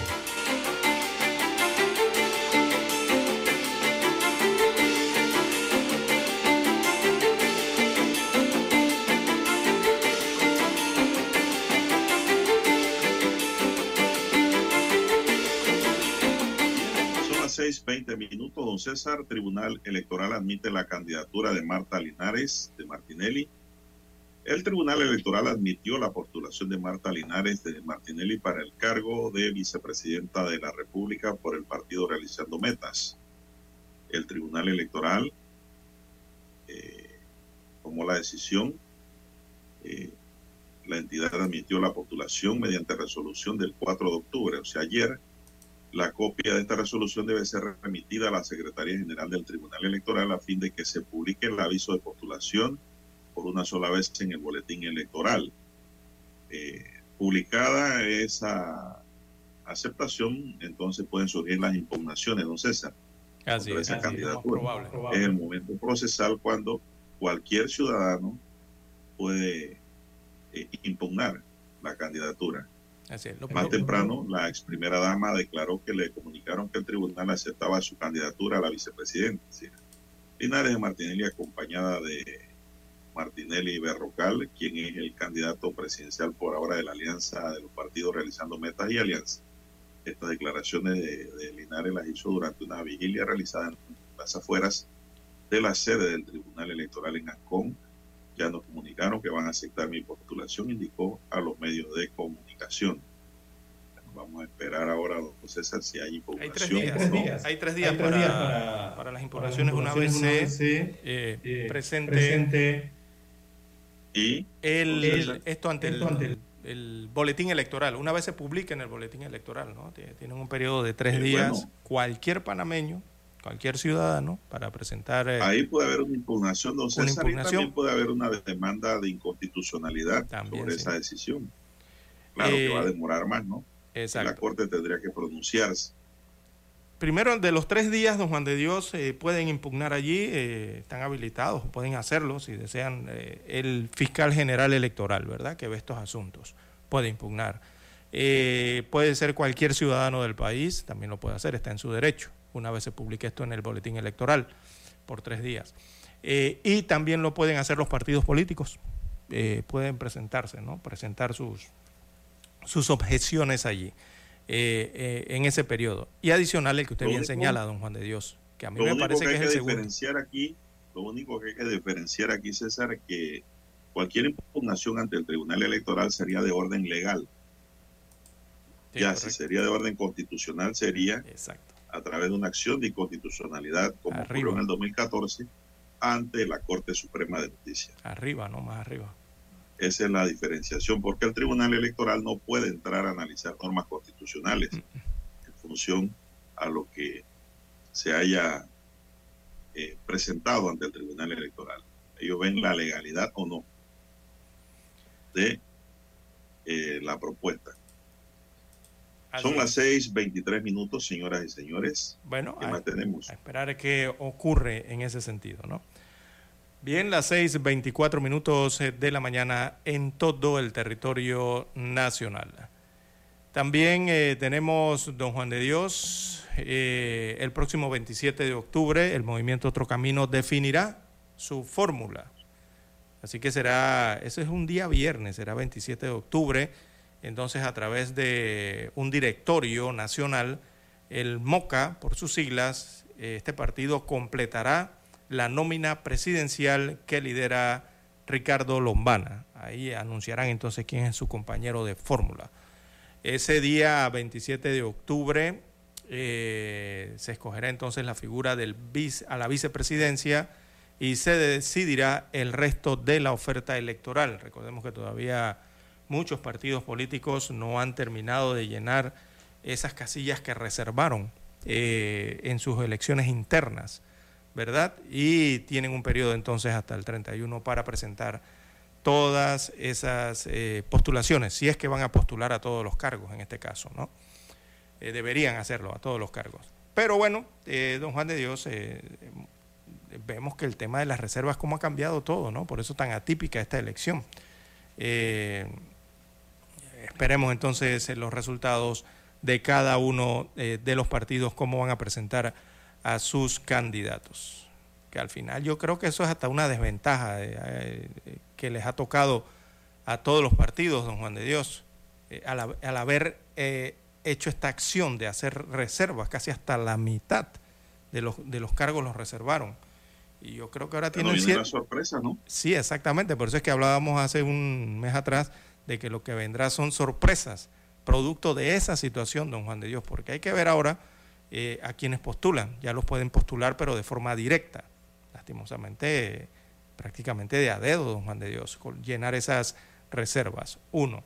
Veinte minutos, don César. Tribunal Electoral admite la candidatura de Marta Linares de Martinelli. El Tribunal Electoral admitió la postulación de Marta Linares de Martinelli para el cargo de vicepresidenta de la República por el partido Realizando Metas. El Tribunal Electoral eh, tomó la decisión. Eh, la entidad admitió la postulación mediante resolución del 4 de octubre, o sea, ayer la copia de esta resolución debe ser remitida a la Secretaría General del Tribunal Electoral a fin de que se publique el aviso de postulación por una sola vez en el boletín electoral. Eh, publicada esa aceptación, entonces pueden surgir las impugnaciones, don César. Así es, esa candidatura. Es el momento procesal cuando cualquier ciudadano puede eh, impugnar la candidatura. Más temprano, la ex primera dama declaró que le comunicaron que el tribunal aceptaba su candidatura a la vicepresidencia. Linares de Martinelli, acompañada de Martinelli Berrocal, quien es el candidato presidencial por ahora de la alianza de los partidos realizando metas y alianzas. Estas declaraciones de, Linares las hizo durante una vigilia realizada en las afueras de la sede del Tribunal Electoral en Ancón. Ya nos comunicaron que van a aceptar mi postulación, indicó a los medios de comunicación. Vamos a esperar ahora, don José César, si hay impugnación. Hay tres días, Hay tres días, para, para, las impugnaciones una vez se eh, eh, presente, y el, esto ante el, el, boletín electoral. Una vez se publique en el boletín electoral, ¿no? Tienen un periodo de tres días. Cualquier panameño, cualquier ciudadano, para presentar. Eh, ahí puede haber una impugnación, don César, y también puede haber una demanda de inconstitucionalidad sobre esa decisión. Claro que va a demorar más, ¿no? La Corte tendría que pronunciarse. Primero, de los tres días, don Juan de Dios, eh, pueden impugnar allí, eh, están habilitados, pueden hacerlo si desean. Eh, el fiscal general electoral, ¿verdad?, que ve estos asuntos, puede impugnar. puede ser cualquier ciudadano del país, también lo puede hacer, está en su derecho, una vez se publique esto en el boletín electoral, por tres días. y también lo pueden hacer los partidos políticos, pueden presentarse, ¿no?, presentar sus, sus objeciones allí eh, eh, en ese periodo. Y adicional el que usted bien señala, don Juan de Dios, que a mí me parece que, es el diferenciar aquí, Lo único que hay que diferenciar aquí, César, que cualquier impugnación ante el Tribunal Electoral sería de orden legal. ya, si sería de orden constitucional, sería a través de una acción de inconstitucionalidad, como ocurrió en el 2014, ante la Corte Suprema de Justicia. Arriba, no más arriba. Esa es la diferenciación, porque el Tribunal Electoral no puede entrar a analizar normas constitucionales mm. en función a lo que se haya eh, presentado ante el Tribunal Electoral. Ellos ven la legalidad o no de eh, la propuesta. Son las 6:23 minutos, señoras y señores. Bueno, ¿qué tenemos? A esperar qué ocurre en ese sentido, ¿no? Bien, las 6:24 minutos eh, de la mañana en todo el territorio nacional. También eh, tenemos, don Juan de Dios, eh, el próximo 27 de octubre el movimiento Otro Camino definirá su fórmula. Así que será, ese es un día viernes, será 27 de octubre. Entonces, a través de un directorio nacional, el MOCA, por sus siglas, este partido completará la nómina presidencial que lidera Ricardo Lombana. Ahí anunciarán entonces quién es su compañero de fórmula. Ese día 27 de octubre eh, se escogerá entonces la figura del vice, a la vicepresidencia y se decidirá el resto de la oferta electoral. Recordemos que todavía muchos partidos políticos no han terminado de llenar esas casillas que reservaron eh, en sus elecciones internas. ¿verdad? Y tienen un periodo entonces hasta el 31 para presentar todas esas eh, postulaciones, si es que van a postular a todos los cargos en este caso, ¿no? Eh, deberían hacerlo a todos los cargos. Pero bueno, don Juan de Dios, vemos que el tema de las reservas, cómo ha cambiado todo, ¿no? Por eso tan atípica esta elección. Esperemos entonces los resultados de cada uno de los partidos, cómo van a presentar a sus candidatos. Que al final yo creo que eso es hasta una desventaja eh, eh, que les ha tocado a todos los partidos, don Juan de Dios, eh, al, haber hecho esta acción de hacer reservas, casi hasta la mitad de los, de los cargos los reservaron. Y yo creo que ahora tiene una sorpresa, ¿no? Sí, exactamente. Por eso es que hablábamos hace un mes atrás de que lo que vendrá son sorpresas, producto de esa situación, don Juan de Dios, porque hay que ver ahora eh, a quienes postulan. Ya los pueden postular, pero de forma directa. Lastimosamente, prácticamente de a dedo, don Juan de Dios, llenar esas reservas. Uno.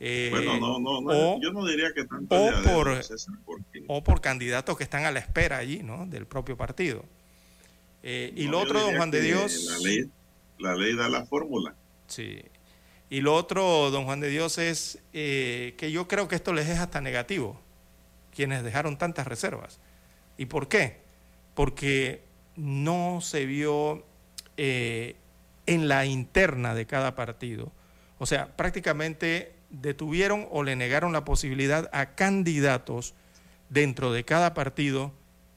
Eh, bueno, no, no, no yo no diría que tanto o, por, o por candidatos que están a la espera allí, ¿no? Del propio partido. Eh, y lo otro, don Juan de Dios. La ley, la ley da la fórmula. Sí. Y lo otro, don Juan de Dios, es que yo creo que esto les es hasta negativo quienes dejaron tantas reservas. ¿Y por qué? Porque no se vio eh, en la interna de cada partido. O sea, prácticamente detuvieron o le negaron la posibilidad a candidatos dentro de cada partido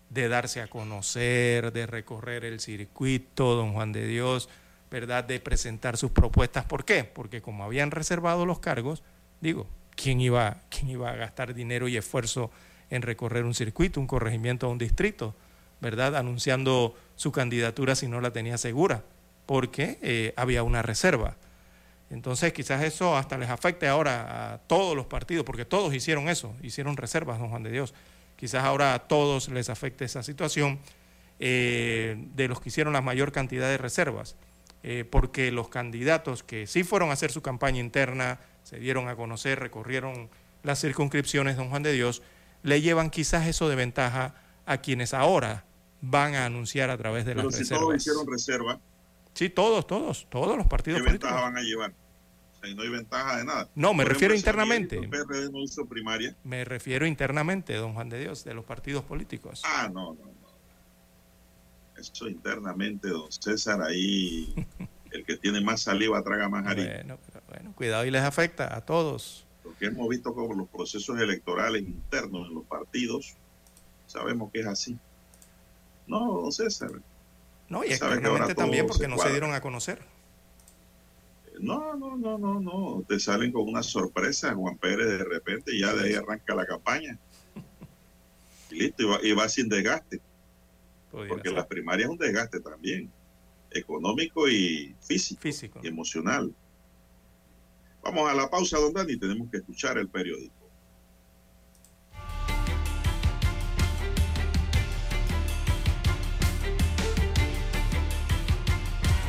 de darse a conocer, de recorrer el circuito, don Juan de Dios, ¿verdad?, de presentar sus propuestas. ¿Por qué? Porque como habían reservado los cargos, digo, ¿quién iba, quién iba a gastar dinero y esfuerzo en recorrer un circuito, un corregimiento a un distrito, ¿verdad?, anunciando su candidatura si no la tenía segura, porque eh, había una reserva. Entonces quizás eso hasta les afecte ahora a todos los partidos, porque todos hicieron eso, hicieron reservas, don Juan de Dios. Quizás ahora a todos les afecte esa situación eh, de los que hicieron la mayor cantidad de reservas, eh, porque los candidatos que sí fueron a hacer su campaña interna, se dieron a conocer, recorrieron las circunscripciones, don Juan de Dios, le llevan quizás eso de ventaja a quienes ahora van a anunciar a través de Pero las si reservas. todos hicieron reserva, Sí, todos, todos, todos los partidos ¿qué políticos. ventaja van a llevar? O sea, no hay ventaja de nada. No, me Por refiero ejemplo, internamente. El PRD no hizo primaria. Me refiero internamente, don Juan de Dios, de los partidos políticos. Ah, no, no. Eso internamente, don César, ahí <laughs> el que tiene más saliva traga más harina. Bueno, pero bueno, cuidado y les afecta a todos. Lo que hemos visto como los procesos electorales internos en los partidos, sabemos que es así. No, don César. No, y externamente también porque no se dieron a conocer. No, no, no, no, no. Te salen con una sorpresa, Juan Pérez, de repente, y ya de ahí arranca la campaña. Y listo, y va, y va sin desgaste, Pudiera porque ser. las primarias es un desgaste también, económico y físico, Físico. y emocional. Vamos a la pausa, don Dani, tenemos que escuchar el periódico.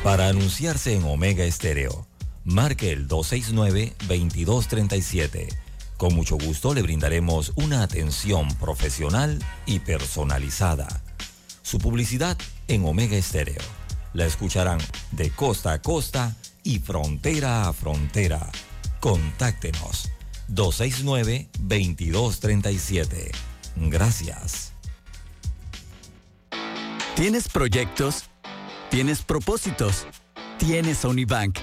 Para anunciarse en Omega Estéreo, marque el 269-2237. Con mucho gusto le brindaremos una atención profesional y personalizada. Su publicidad en Omega Estéreo. La escucharán de costa a costa y frontera a frontera. Contáctenos 269-2237. Gracias. ¿Tienes proyectos? ¿Tienes propósitos? Tienes Unibank.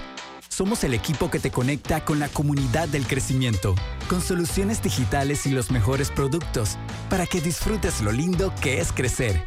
Somos el equipo que te conecta con la comunidad del crecimiento, con soluciones digitales y los mejores productos, para que disfrutes lo lindo que es crecer.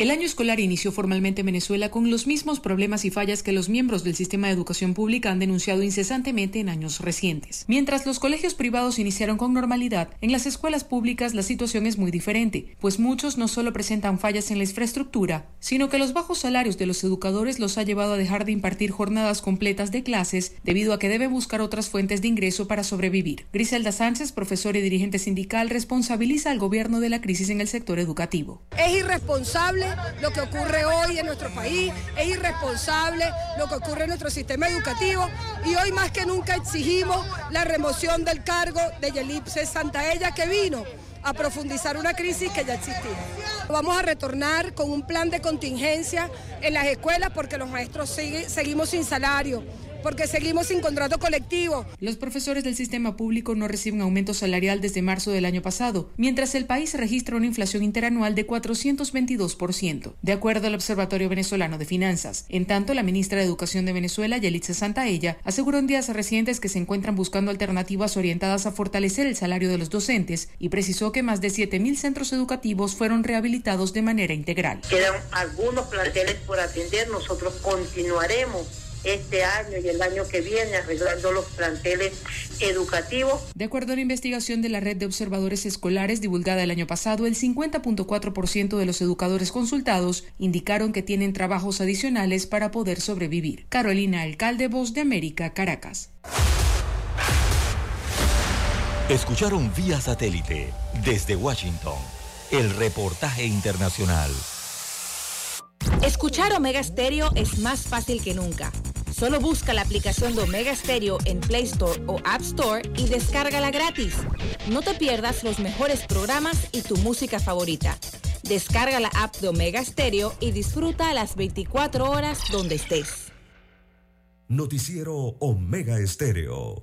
El año escolar inició formalmente en Venezuela con los mismos problemas y fallas que los miembros del sistema de educación pública han denunciado incesantemente en años recientes. Mientras los colegios privados iniciaron con normalidad, en las escuelas públicas la situación es muy diferente, pues muchos no solo presentan fallas en la infraestructura, sino que los bajos salarios de los educadores los ha llevado a dejar de impartir jornadas completas de clases debido a que deben buscar otras fuentes de ingreso para sobrevivir. Griselda Sánchez, profesora y dirigente sindical, responsabiliza al gobierno de la crisis en el sector educativo. Es irresponsable lo que ocurre hoy en nuestro país, es irresponsable lo que ocurre en nuestro sistema educativo. Y hoy más que nunca exigimos la remoción del cargo de Yelipse Santaella que vino a profundizar una crisis que ya existía. Vamos a retornar con un plan de contingencia en las escuelas porque los maestros sigue- seguimos sin salario, porque seguimos sin contrato colectivo. Los profesores del sistema público no reciben aumento salarial desde marzo del año pasado, mientras el país registra una inflación interanual de 422%, de acuerdo al Observatorio Venezolano de Finanzas. En tanto, la ministra de Educación de Venezuela, Yelitza Santaella, aseguró en días recientes que se encuentran buscando alternativas orientadas a fortalecer el salario de los docentes y precisó que más de 7.000 centros educativos fueron rehabilitados de manera integral. Quedan algunos planteles por atender. Nosotros continuaremos este año y el año que viene arreglando los planteles educativos. De acuerdo a una investigación de la red de observadores escolares divulgada el año pasado, el 50.4% de los educadores consultados indicaron que tienen trabajos adicionales para poder sobrevivir. Carolina Alcalde, Voz de América, Caracas. Escucharon vía satélite desde Washington el reportaje internacional. Escuchar Omega Stereo es más fácil que nunca. Solo busca la aplicación de Omega Stereo en Play Store o App Store y descárgala gratis. No te pierdas los mejores programas y tu música favorita. Descarga la app de Omega Stereo y disfruta las 24 horas donde estés. Noticiero Omega Estéreo.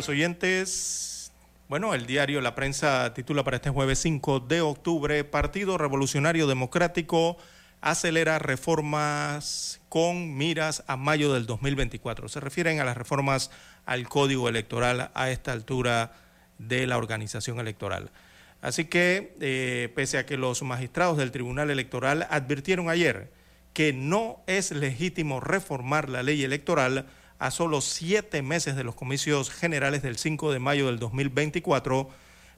Amigos oyentes. Bueno, el diario La Prensa titula para este jueves 5 de octubre, Partido Revolucionario Democrático acelera reformas con miras a mayo del 2024. Se refieren a las reformas al código electoral a esta altura de la organización electoral. Así que, eh, pese a que los magistrados del Tribunal Electoral advirtieron ayer que no es legítimo reformar la ley electoral, a solo siete meses de los comicios generales del 5 de mayo del 2024,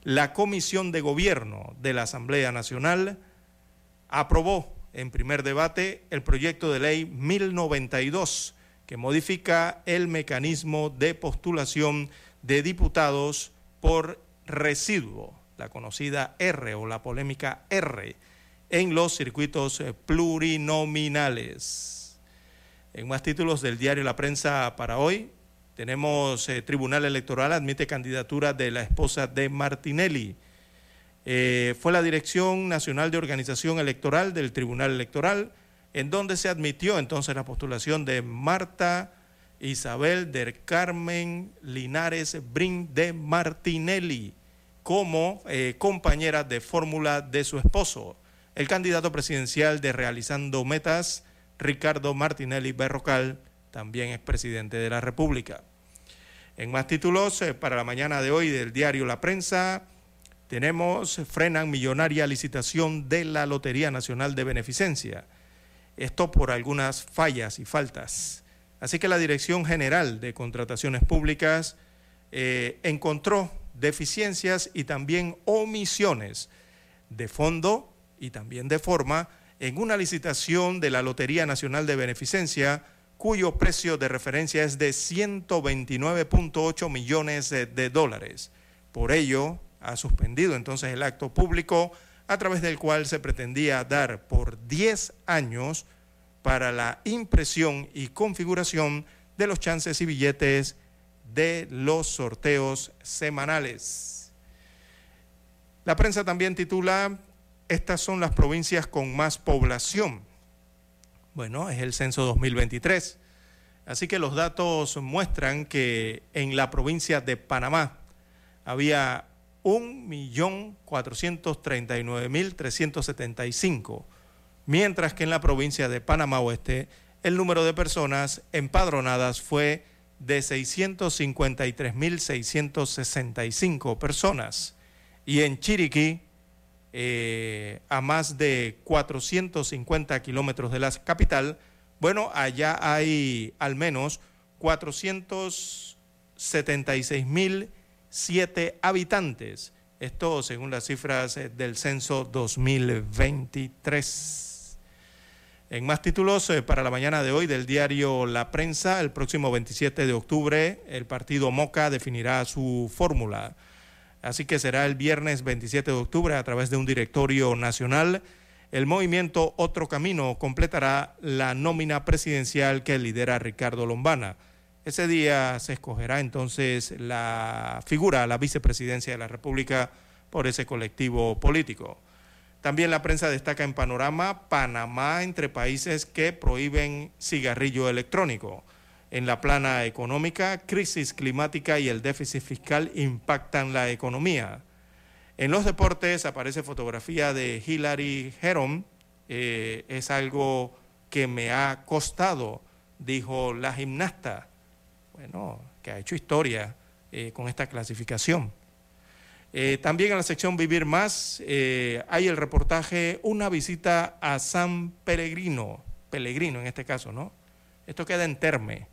la Comisión de Gobierno de la Asamblea Nacional aprobó en primer debate el proyecto de ley 1092, que modifica el mecanismo de postulación de diputados por residuo, la conocida R o la polémica R, en los circuitos plurinominales. En más títulos del diario La Prensa para hoy, tenemos eh, Tribunal Electoral admite candidatura de la esposa de Martinelli. Eh, fue la Dirección Nacional de Organización Electoral del Tribunal Electoral, en donde se admitió entonces la postulación de Marta Isabel del Carmen Linares Brin de Martinelli como eh, compañera de fórmula de su esposo, el candidato presidencial de Realizando Metas, Ricardo Martinelli Berrocal, también es presidente de la República. En más títulos, eh, para la mañana de hoy del diario La Prensa, tenemos frenan millonaria licitación de la Lotería Nacional de Beneficencia. Esto por algunas fallas y faltas. Así que la Dirección General de Contrataciones Públicas eh, encontró deficiencias y también omisiones de fondo y también de forma en una licitación de la Lotería Nacional de Beneficencia, cuyo precio de referencia es de 129.8 millones de, dólares. Por ello, ha suspendido entonces el acto público a través del cual se pretendía dar por 10 años para la impresión y configuración de los chances y billetes de los sorteos semanales. La prensa también titula estas son las provincias con más población. Bueno, es el censo 2023. Así que los datos muestran que en la provincia de Panamá había 1.439.375, mientras que en la provincia de Panamá Oeste el número de personas empadronadas fue de 653.665 personas. Y en Chiriquí eh, a más de 450 kilómetros de la capital, bueno, allá hay al menos 476.007 habitantes. Esto según las cifras eh, del censo 2023. En más títulos, eh, para la mañana de hoy del diario La Prensa, el próximo 27 de octubre, el partido Moca definirá su fórmula Así que será el viernes 27 de octubre a través de un directorio nacional. El movimiento Otro Camino completará la nómina presidencial que lidera Ricardo Lombana. Ese día se escogerá entonces la figura, la vicepresidencia de la República por ese colectivo político. También la prensa destaca en panorama Panamá entre países que prohíben cigarrillo electrónico. En la plana económica, crisis climática y el déficit fiscal impactan la economía. En los deportes aparece fotografía de Hillary Heron eh, es algo que me ha costado, dijo la gimnasta. Bueno, que ha hecho historia eh, con esta clasificación. Eh, también en la sección Vivir Más hay el reportaje Una visita a San Peregrino, Pellegrino en este caso, ¿no? Esto queda en Terme.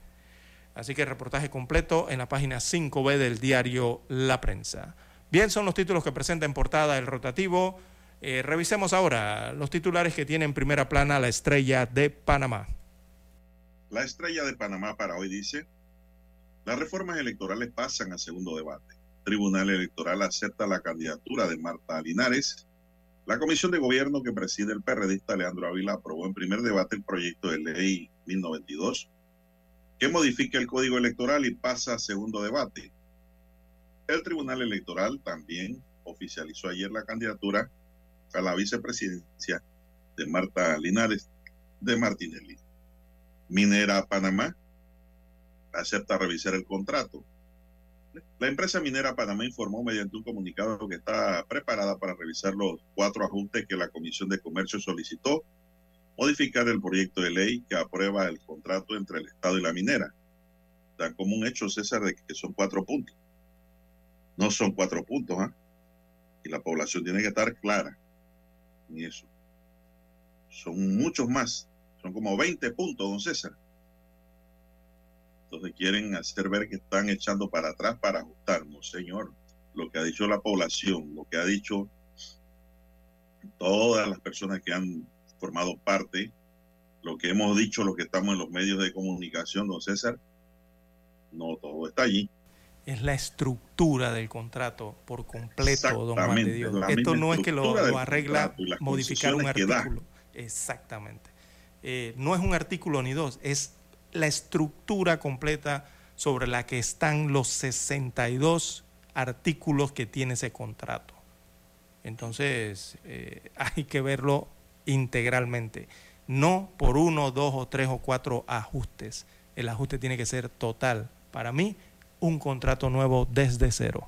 Así que reportaje completo en la página 5B del diario La Prensa. Bien, son los títulos que presenta en portada el rotativo. Eh, revisemos ahora los titulares que tiene en primera plana la estrella de Panamá. La estrella de Panamá para hoy dice, las reformas electorales pasan a segundo debate. Tribunal Electoral acepta la candidatura de Marta Linares. La comisión de gobierno que preside el periodista Leandro Ávila aprobó en primer debate el proyecto de ley 1092 que modifica el código electoral y pasa a segundo debate. El Tribunal Electoral también oficializó ayer la candidatura a la vicepresidencia de Marta Linares de Martinelli. Minera Panamá acepta revisar el contrato. La empresa minera Panamá informó mediante un comunicado que está preparada para revisar los cuatro ajustes que la Comisión de Comercio solicitó modificar el proyecto de ley que aprueba el contrato entre el Estado y la minera. Da como un hecho, César, de que son cuatro puntos. No son cuatro puntos, ¿ah? Y la población tiene que estar clara en eso. Son muchos más. Son como 20 puntos, don César. Entonces quieren hacer ver que están echando para atrás para ajustarnos, señor. Lo que ha dicho la población, lo que ha dicho todas las personas que han formado parte, lo que hemos dicho, lo que estamos en los medios de comunicación, don César, no todo está allí. Es la estructura del contrato por completo, don Juan de Dios. Esto no es que lo, arregla modificar un artículo. Exactamente. Eh, no es un artículo ni dos, es la estructura completa sobre la que están los 62 artículos que tiene ese contrato. Entonces, eh, <laughs> hay que verlo integralmente, no por uno, dos o tres o cuatro ajustes. El ajuste tiene que ser total. Para mí, un contrato nuevo desde cero.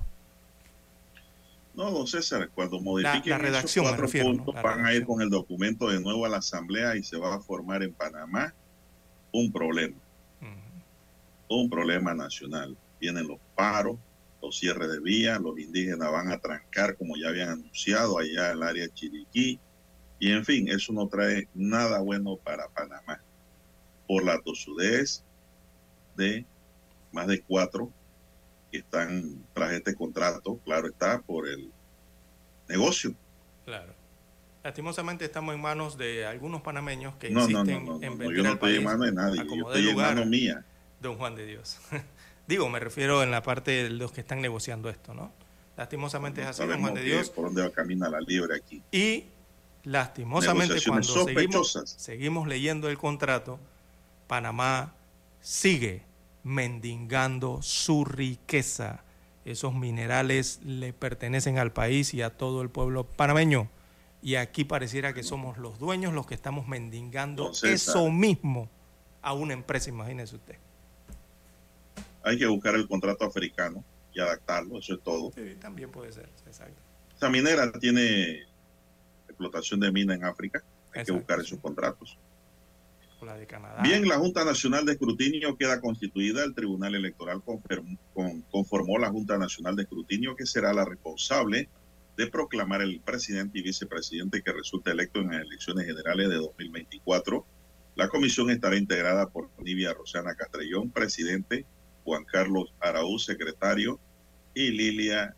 No, don César, cuando modifiquen la, redacción, esos cuatro puntos, van a ir con el documento de nuevo a la Asamblea y se va a formar en Panamá un problema. Un problema nacional. Vienen los paros, los cierres de vías, los indígenas van a trancar, como ya habían anunciado, allá en el área de Chiriquí, y en fin, eso no trae nada bueno para Panamá. Por la tosudez de más de cuatro que están tras este contrato, claro está, por el negocio. Claro. Lastimosamente estamos en manos de algunos panameños que insisten en vender yo no estoy en manos de nadie, yo estoy en manos mía. Don Juan de Dios. <laughs> Digo, me refiero en la parte de los que están negociando esto, ¿no? Lastimosamente es así, don Juan de Dios. Por dónde va camina la libre aquí. Y Lastimosamente, cuando seguimos, seguimos leyendo el contrato, Panamá sigue mendigando su riqueza. Esos minerales le pertenecen al país y a todo el pueblo panameño. Y aquí pareciera que somos los dueños los que estamos mendigando eso mismo a una empresa, imagínese usted. Hay que buscar el contrato africano y adaptarlo, eso es todo. Sí, también puede ser, exacto. Esa minera tiene explotación de mina en África. Hay que buscar esos contratos. Bien, la Junta Nacional de Escrutinio queda constituida. El Tribunal Electoral conformó la Junta Nacional de Escrutinio que será la responsable de proclamar el presidente y vicepresidente que resulte electo en las elecciones generales de 2024. La comisión estará integrada por Nivia Rosana Castrellón, presidente, Juan Carlos Araúz, secretario, y Lilia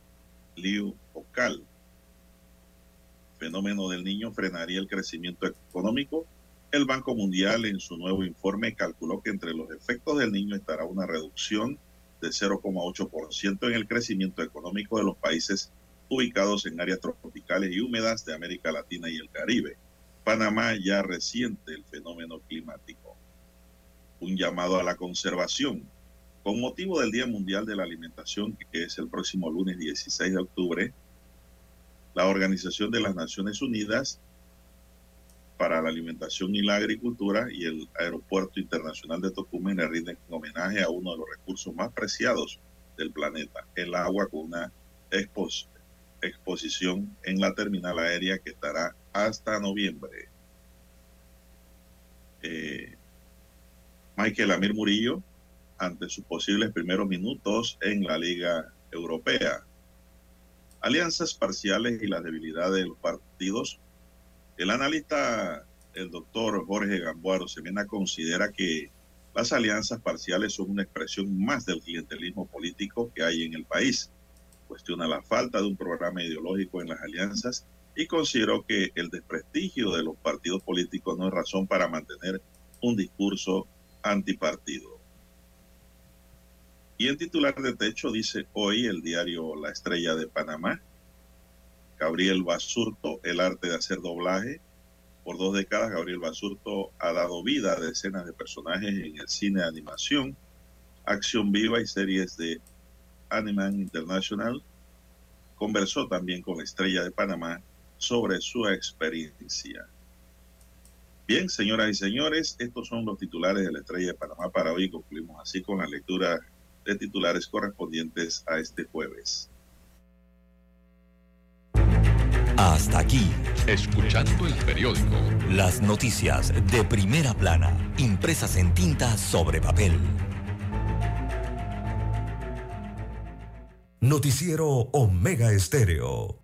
Liu Ocal, fenómeno del niño frenaría el crecimiento económico, el Banco Mundial en su nuevo informe calculó que entre los efectos del niño estará una reducción de 0,8% en el crecimiento económico de los países ubicados en áreas tropicales y húmedas de América Latina y el Caribe. Panamá ya resiente el fenómeno climático. Un llamado a la conservación. Con motivo del Día Mundial de la Alimentación, que es el próximo lunes 16 de octubre, la Organización de las Naciones Unidas para la Alimentación y la Agricultura y el Aeropuerto Internacional de Tocumen le rinden homenaje a uno de los recursos más preciados del planeta, el agua, con una exposición en la terminal aérea que estará hasta noviembre. eh, Michael Amir Murillo ante sus posibles primeros minutos en la Liga Europea. Alianzas parciales y las debilidades de los partidos. El analista, el doctor Jorge Gamboa Semena, considera que las alianzas parciales son una expresión más del clientelismo político que hay en el país. Cuestiona la falta de un programa ideológico en las alianzas y consideró que el desprestigio de los partidos políticos no es razón para mantener un discurso antipartido. Y en titular de techo dice hoy el diario La Estrella de Panamá, Gabriel Basurto, el arte de hacer doblaje. Por dos décadas, Gabriel Basurto ha dado vida a decenas de personajes en el cine de animación, acción viva y series de Animan International. Conversó también con la Estrella de Panamá sobre su experiencia. Bien, señoras y señores, estos son los titulares de la Estrella de Panamá para hoy. Concluimos así con la lectura de titulares correspondientes a este jueves. Hasta aquí, escuchando el periódico. Las noticias de primera plana, impresas en tinta sobre papel. Noticiero Omega Estéreo.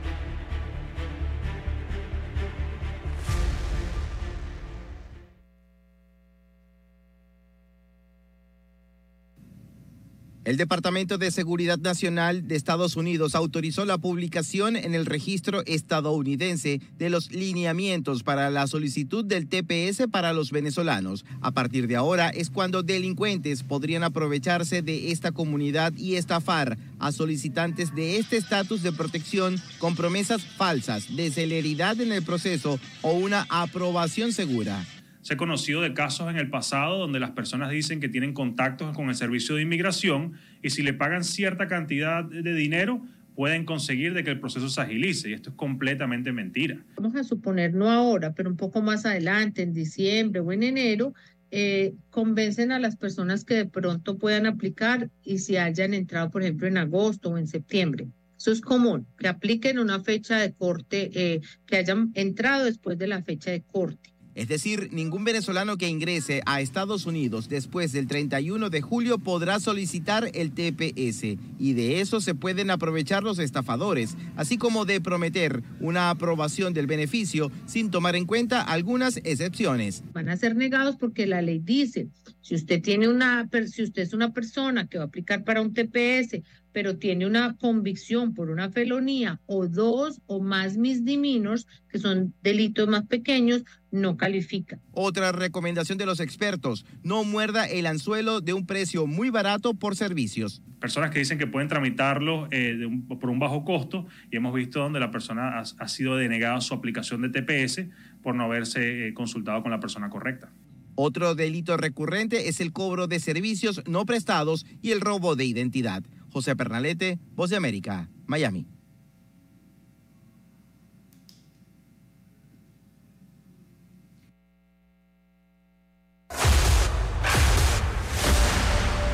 El Departamento de Seguridad Nacional de Estados Unidos autorizó la publicación en el registro estadounidense de los lineamientos para la solicitud del TPS para los venezolanos. A partir de ahora es cuando delincuentes podrían aprovecharse de esta comunidad y estafar a solicitantes de este estatus de protección con promesas falsas de celeridad en el proceso o una aprobación segura. Se ha conocido de casos en el pasado donde las personas dicen que tienen contactos con el servicio de inmigración y si le pagan cierta cantidad de dinero pueden conseguir de que el proceso se agilice y esto es completamente mentira. Vamos a suponer, no ahora, pero un poco más adelante, en diciembre o en enero, eh, convencen a las personas que de pronto puedan aplicar y si hayan entrado, por ejemplo, en agosto o en septiembre. Eso es común, que apliquen una fecha de corte, eh, que hayan entrado después de la fecha de corte. Es decir, ningún venezolano que ingrese a Estados Unidos después del 31 de julio podrá solicitar el TPS y de eso se pueden aprovechar los estafadores, así como de prometer una aprobación del beneficio sin tomar en cuenta algunas excepciones. Van a ser negados porque la ley dice, si usted tiene una si usted es una persona que va a aplicar para un TPS pero tiene una convicción por una felonía o dos o más misdemeanors, que son delitos más pequeños, no califica. Otra recomendación de los expertos, no muerda el anzuelo de un precio muy barato por servicios. Personas que dicen que pueden tramitarlo eh, por un bajo costo y hemos visto donde la persona ha, sido denegada su aplicación de TPS por no haberse eh, consultado con la persona correcta. Otro delito recurrente es el cobro de servicios no prestados y el robo de identidad. José Pernalete, Voz de América, Miami.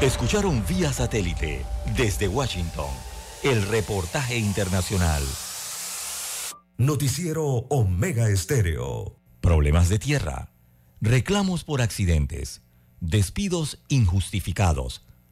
Escucharon vía satélite desde Washington el reportaje internacional. Noticiero Omega Estéreo. Problemas de tierra, reclamos por accidentes, despidos injustificados,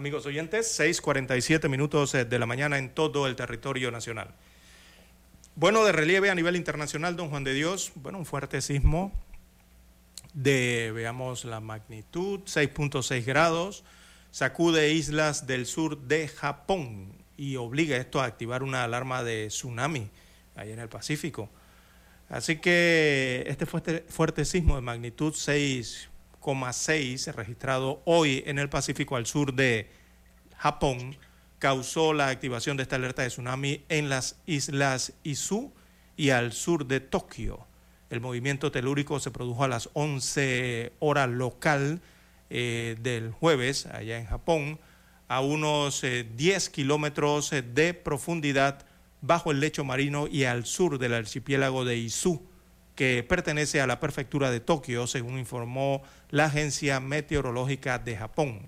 Amigos oyentes, 6:47 minutos eh, de la mañana en todo el territorio nacional. Bueno, de relieve a nivel internacional, don Juan de Dios, bueno, un fuerte sismo de, veamos la magnitud, 6.6 grados, sacude islas del sur de Japón y obliga esto a activar una alarma de tsunami ahí en el Pacífico. Así que este fuerte, sismo de magnitud 6,6 registrado hoy en el Pacífico al sur de Japón causó la activación de esta alerta de tsunami en las islas Izu y al sur de Tokio. El movimiento telúrico se produjo a las 11 horas local eh, del jueves allá en Japón, a unos 10 eh, kilómetros de profundidad bajo el lecho marino y al sur del archipiélago de Izu, que pertenece a la prefectura de Tokio, según informó la Agencia Meteorológica de Japón.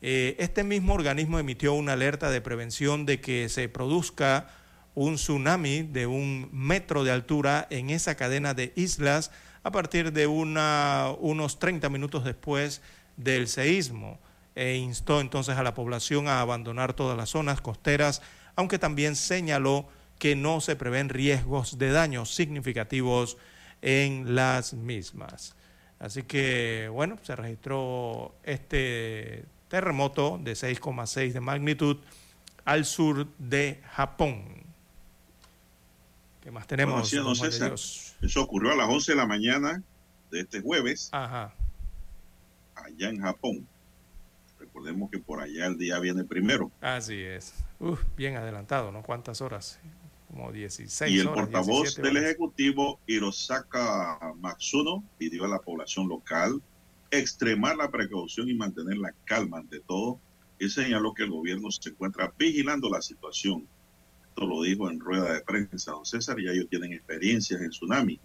Eh, este mismo organismo emitió una alerta de prevención de que se produzca un tsunami de un metro de altura en esa cadena de islas a partir de unos 30 minutos después del seísmo e instó entonces a la población a abandonar todas las zonas costeras, aunque también señaló que no se prevén riesgos de daños significativos en las mismas. Así que, bueno, se registró este terremoto de 6,6 de magnitud al sur de Japón. ¿Qué más tenemos? eso ocurrió a las 11 de la mañana de este jueves, allá en Japón. Recordemos que por allá el día viene primero. Así es. bien adelantado, ¿no? ¿Cuántas horas? Como 16 Y el portavoz del Ejecutivo, Hirosaka Matsuno, pidió a la población local extremar la precaución y mantener la calma ante todo. Y señaló que el gobierno se encuentra vigilando la situación. Esto lo dijo en rueda de prensa don César, y ellos tienen experiencias en tsunami.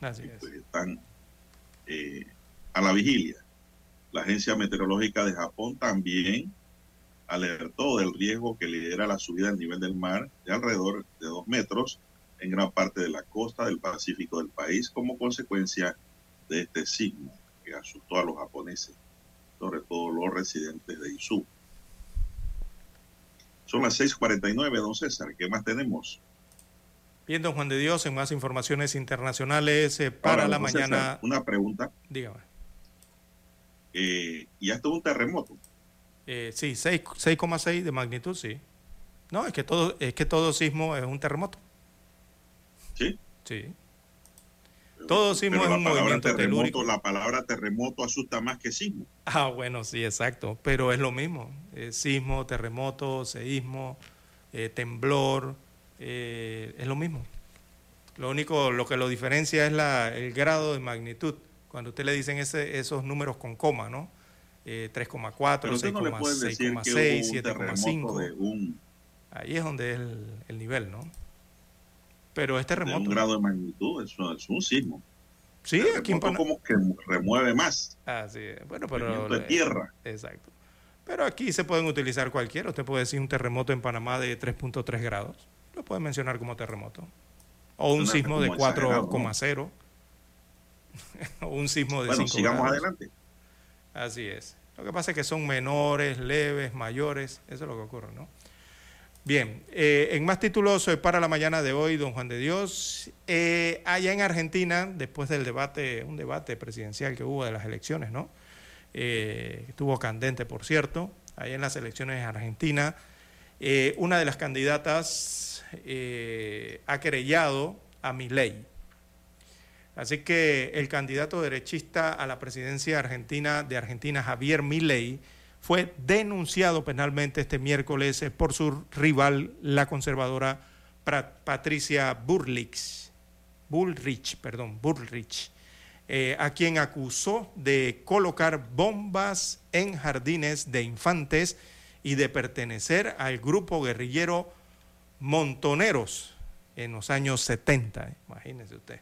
Así es. Pues están eh, a la vigilia. La Agencia Meteorológica de Japón también alertó del riesgo que lidera la subida del nivel del mar de alrededor de dos metros en gran parte de la costa del Pacífico del país como consecuencia de este sismo que asustó a los japoneses, sobre todo los residentes de Izu. Son las 6:49, don César. ¿Qué más tenemos? Bien, don Juan de Dios, en más informaciones internacionales eh, para la mañana. una pregunta. Dígame. Eh, ¿Y esto es un terremoto? Eh, sí, 6,6 de magnitud, sí. No, es que todo es que todo sismo es un terremoto. ¿Sí? Sí. Todo sismo es un movimiento telúrico. La palabra terremoto asusta más que sismo. Ah, bueno, sí, exacto. Pero es lo mismo. Eh, sismo, terremoto, seísmo, eh, temblor, eh, es lo mismo. Lo único, lo que lo diferencia es la, el grado de magnitud. Cuando usted le dicen ese, esos números con coma, ¿no? 3,4, 6,6, 7,5. Ahí es donde es el, el nivel, ¿no? pero este remoto. un grado de magnitud, eso es un sismo. Sí, aquí en como que remueve más. Ah, sí. Bueno, pero. De tierra. Exacto. Pero aquí se pueden utilizar cualquiera. Usted puede decir un terremoto en Panamá de 3.3 grados. Lo puede mencionar como terremoto. O un sismo de 4,0. <laughs> o un sismo de bueno, sigamos adelante. Así es. Lo que pasa es que son menores, leves, mayores. Eso es lo que ocurre, ¿no? Bien, eh, en más títulos eh, para la mañana de hoy, don Juan de Dios, eh, allá en Argentina, después del debate, un debate presidencial que hubo de las elecciones, ¿no? estuvo candente, por cierto, allá en las elecciones en Argentina, una de las candidatas ha querellado a Milei. Así que el candidato derechista a la presidencia argentina de Argentina, Javier Milei, fue denunciado penalmente este miércoles eh, por su rival, la conservadora Patricia Burlich, Bullrich, perdón, Bullrich, eh, a quien acusó de colocar bombas en jardines de infantes y de pertenecer al grupo guerrillero Montoneros en los años 70, imagínese usted.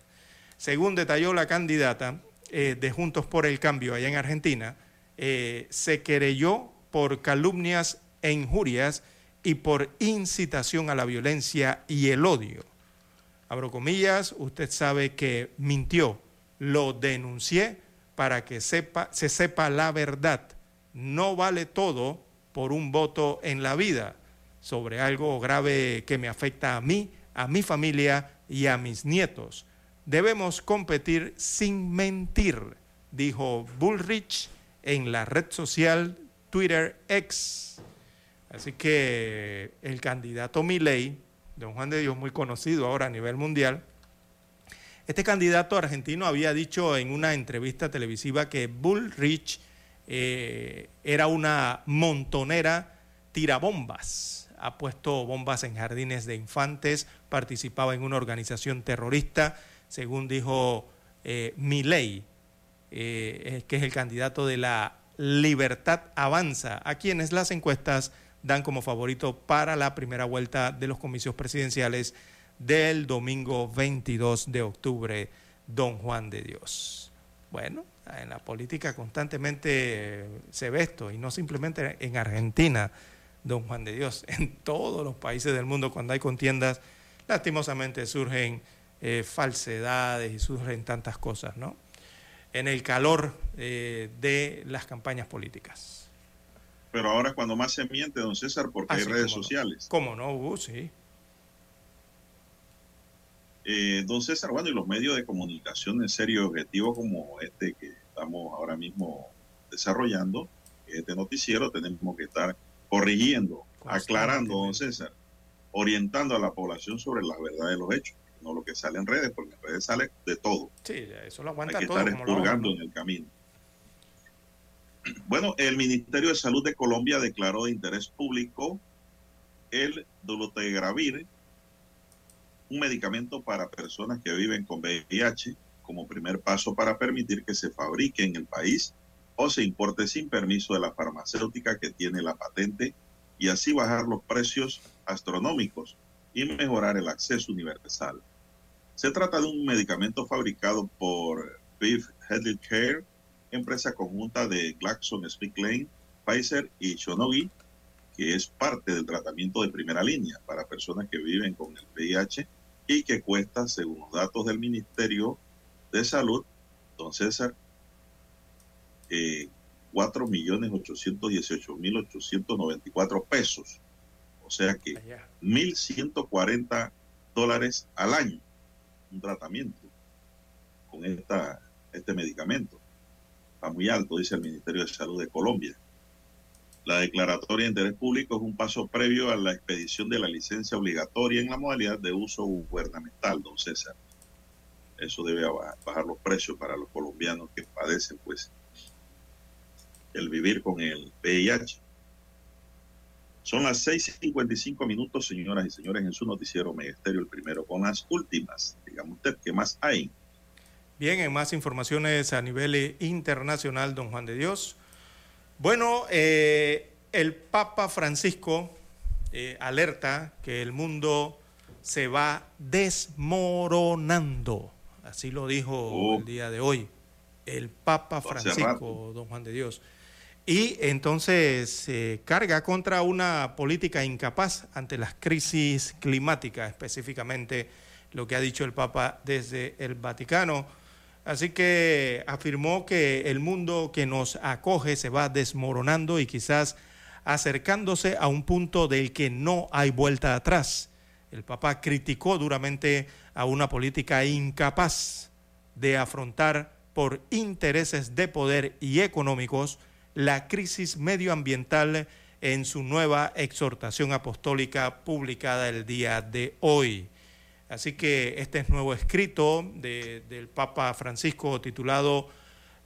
Según detalló la candidata eh, de Juntos por el Cambio allá en Argentina, eh, se querelló por calumnias e injurias y por incitación a la violencia y el odio. Abro comillas, usted sabe que mintió, lo denuncié para que sepa, se sepa la verdad, no vale todo por un voto en la vida sobre algo grave que me afecta a mí, a mi familia y a mis nietos. Debemos competir sin mentir, dijo Bullrich en la red social Twitter X. Así que el candidato Milei, don Juan de Dios, muy conocido ahora a nivel mundial, este candidato argentino había dicho en una entrevista televisiva que Bullrich eh, era una montonera tirabombas. Ha puesto bombas en jardines de infantes, participaba en una organización terrorista, según dijo eh, Milei, eh, que es el candidato de la Libertad Avanza, a quienes las encuestas dan como favorito para la primera vuelta de los comicios presidenciales del domingo 22 de octubre, don Juan de Dios. Bueno, en la política constantemente se ve esto, y no simplemente en Argentina, don Juan de Dios, en todos los países del mundo cuando hay contiendas, lastimosamente surgen eh, falsedades y surgen tantas cosas, ¿no? En el calor eh, de las campañas políticas. Pero ahora es cuando más se miente, don César, porque hay Así redes como no. sociales. ¿Cómo no, Hugo? Sí. Eh, don César, bueno, y los medios de comunicación en serio y objetivo como este que estamos ahora mismo desarrollando, este noticiero, tenemos que estar corrigiendo, aclarando, don César, orientando a la población sobre la verdad de los hechos, no lo que sale en redes, porque en redes sale de todo. Sí, eso lo Hay que todo. estar expurgando en el camino. Bueno, el Ministerio de Salud de Colombia declaró de interés público el dolutegravir, un medicamento para personas que viven con VIH, como primer paso para permitir que se fabrique en el país o se importe sin permiso de la farmacéutica que tiene la patente y así bajar los precios astronómicos y mejorar el acceso universal. Se trata de un medicamento fabricado por Beef Care, empresa conjunta de GlaxoSmithKline, Pfizer y Shonogi, que es parte del tratamiento de primera línea para personas que viven con el VIH y que cuesta, según los datos del Ministerio de Salud, don César, eh, 4.818.894 pesos. O sea que 1.140 dólares al año un tratamiento con esta, este medicamento. Está muy alto, dice el Ministerio de Salud de Colombia. La declaratoria de interés público es un paso previo a la expedición de la licencia obligatoria en la modalidad de uso gubernamental, don César. Eso debe bajar, los precios para los colombianos que padecen, pues, el vivir con el VIH. Son las 6:55 minutos, señoras y señores, en su noticiero Megesterio, el primero con las últimas. Dígame usted, ¿qué más hay? Bien, en más informaciones a nivel eh, internacional, don Juan de Dios. Bueno, eh, el Papa Francisco eh, alerta que el mundo se va desmoronando. Así lo dijo el día de hoy el Papa Francisco, don Juan de Dios. Y entonces se carga contra una política incapaz ante las crisis climáticas, específicamente lo que ha dicho el Papa desde el Vaticano. Así que afirmó que el mundo que nos acoge se va desmoronando y quizás acercándose a un punto del que no hay vuelta atrás. El Papa criticó duramente a una política incapaz de afrontar por intereses de poder y económicos la crisis medioambiental en su nueva exhortación apostólica publicada el día de hoy. Así que este es nuevo escrito de- del Papa Francisco titulado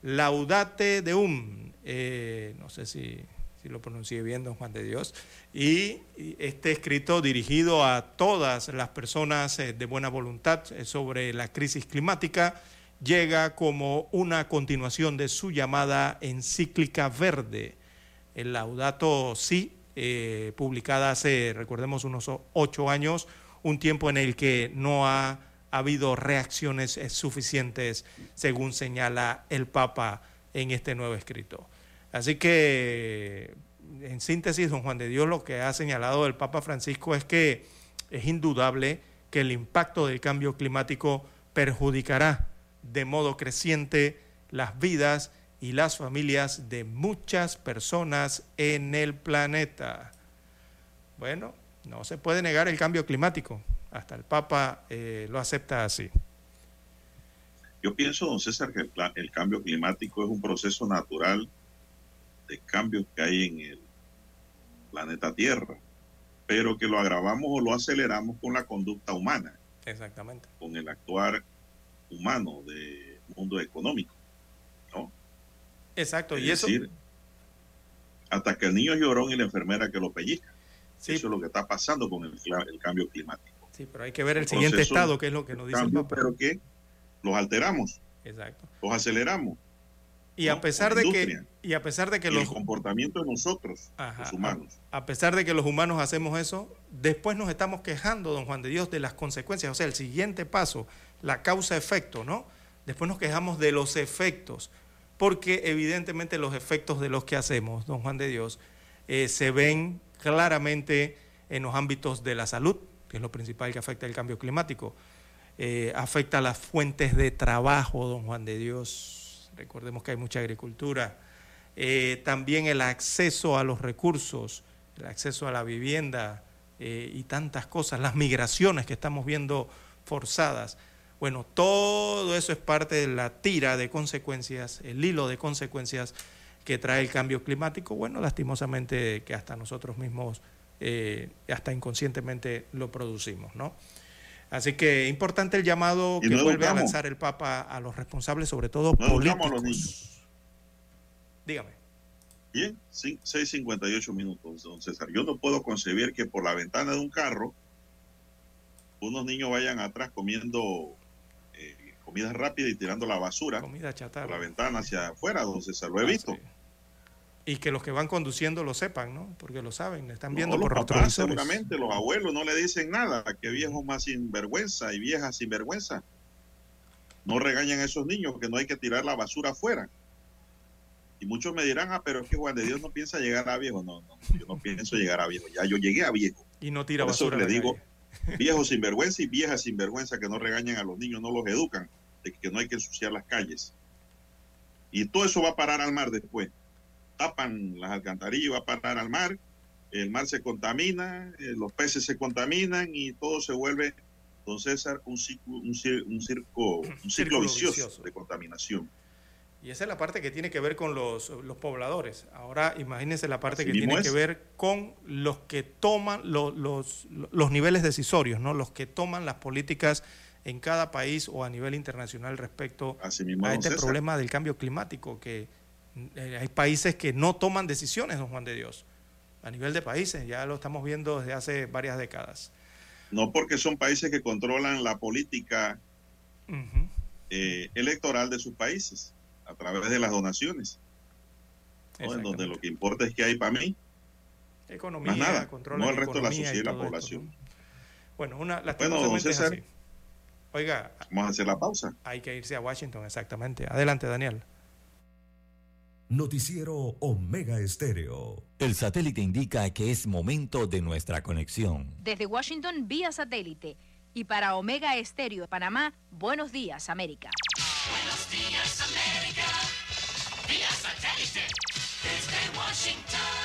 Laudate Deum. Eh, no sé si, si lo pronuncié bien, don Juan de Dios. Y, este escrito dirigido a todas las personas eh, de buena voluntad eh, sobre la crisis climática llega como una continuación de su llamada encíclica verde, el Laudato Si, eh, publicada hace, recordemos, unos ocho años, un tiempo en el que no ha habido reacciones suficientes, según señala el Papa en este nuevo escrito. Así que, en síntesis, don Juan de Dios, lo que ha señalado el Papa Francisco es que es indudable que el impacto del cambio climático perjudicará de modo creciente las vidas y las familias de muchas personas en el planeta. Bueno, no se puede negar el cambio climático. Hasta el Papa eh, lo acepta así. Yo pienso, don César, que el, el, cambio climático es un proceso natural de cambios que hay en el planeta Tierra, pero que lo agravamos o lo aceleramos con la conducta humana. Exactamente. Con el actuar humano del mundo económico. ¿no? Exacto. Es y eso. Hasta que el niño llorón y la enfermera que lo pellizca. Sí. Eso es lo que está pasando con el, el cambio climático. Sí, pero hay que ver el, siguiente estado, que es lo que nos dice cambio, el Papa. Pero que los alteramos. Exacto. Los aceleramos. Y a pesar de que y a pesar de que y los el comportamiento de nosotros, Ajá, los humanos. A, a, pesar de que los humanos hacemos eso, después nos estamos quejando, don Juan de Dios, de las consecuencias. O sea, el siguiente paso, la causa-efecto, ¿no? Después nos quejamos de los efectos, porque evidentemente los efectos de los que hacemos, don Juan de Dios, eh, se ven claramente en los ámbitos de la salud, que es lo principal que afecta el cambio climático. Eh, afecta las fuentes de trabajo, don Juan de Dios. Recordemos que hay mucha agricultura. Eh, también el acceso a los recursos, el acceso a la vivienda y tantas cosas, las migraciones que estamos viendo forzadas. Bueno, todo eso es parte de la tira de consecuencias, el hilo de consecuencias que trae el cambio climático. Bueno, lastimosamente que hasta nosotros mismos, eh, hasta inconscientemente lo producimos, ¿no? Así que importante el llamado que no vuelve a lanzar el Papa a los responsables, sobre todo No políticos. los niños. Dígame. Bien, sí, 6.58 minutos, don César. Yo no puedo concebir que por la ventana de un carro unos niños vayan atrás comiendo comida rápida y tirando la basura Comida chatarra. por la ventana hacia afuera, don César. Lo he visto. Ah, Y que los que van conduciendo lo sepan, ¿no? Porque lo saben, están No, viendo los por papás, seguramente, los abuelos no le dicen nada, que viejos más sinvergüenza y viejas sinvergüenza. No regañan a esos niños que no hay que tirar la basura afuera. Y muchos me dirán, ah, pero es que Juan de Dios no piensa llegar a viejo. No, no, yo no pienso llegar a viejo. Ya yo llegué a viejo. Y no tira Por eso basura. a le digo, viejos sinvergüenza y viejas sinvergüenza que no regañan a los niños, no los educan, de que no hay que ensuciar las calles. Y todo eso va a parar al mar después. Tapan las alcantarillas, va a parar al mar, el mar se contamina, eh, los peces se contaminan y todo se vuelve, don César, un ciclo, un, cir- un circo, un <clears throat> ciclo Círculo vicioso, vicioso. de contaminación. Y esa es la parte que tiene que ver con los, los pobladores. Ahora imagínense la parte Así que tiene es. que ver con los que toman lo- los, los niveles decisorios, ¿no? Los que toman las políticas en cada país o a nivel internacional respecto mismo, a este César. problema del cambio climático, que eh, hay países que no toman decisiones, don Juan de Dios. A nivel de países, ya lo estamos viendo desde hace varias décadas. No porque son países que controlan la política eh, electoral de sus países a través de las donaciones. ¿no? En donde lo que importa es que hay para mí, Economía, más nada, no el resto de la sociedad y la esto, población. ¿no? Bueno, una, Bueno, César. así. Oiga, Vamos a hacer la pausa. hay que irse a Washington, exactamente. Adelante, Daniel. Noticiero Omega Estéreo. El satélite indica que es momento de nuestra conexión. Desde Washington vía satélite y para Omega Estéreo de Panamá, buenos días América. Buenos días, América. Vía satélite. Desde Washington.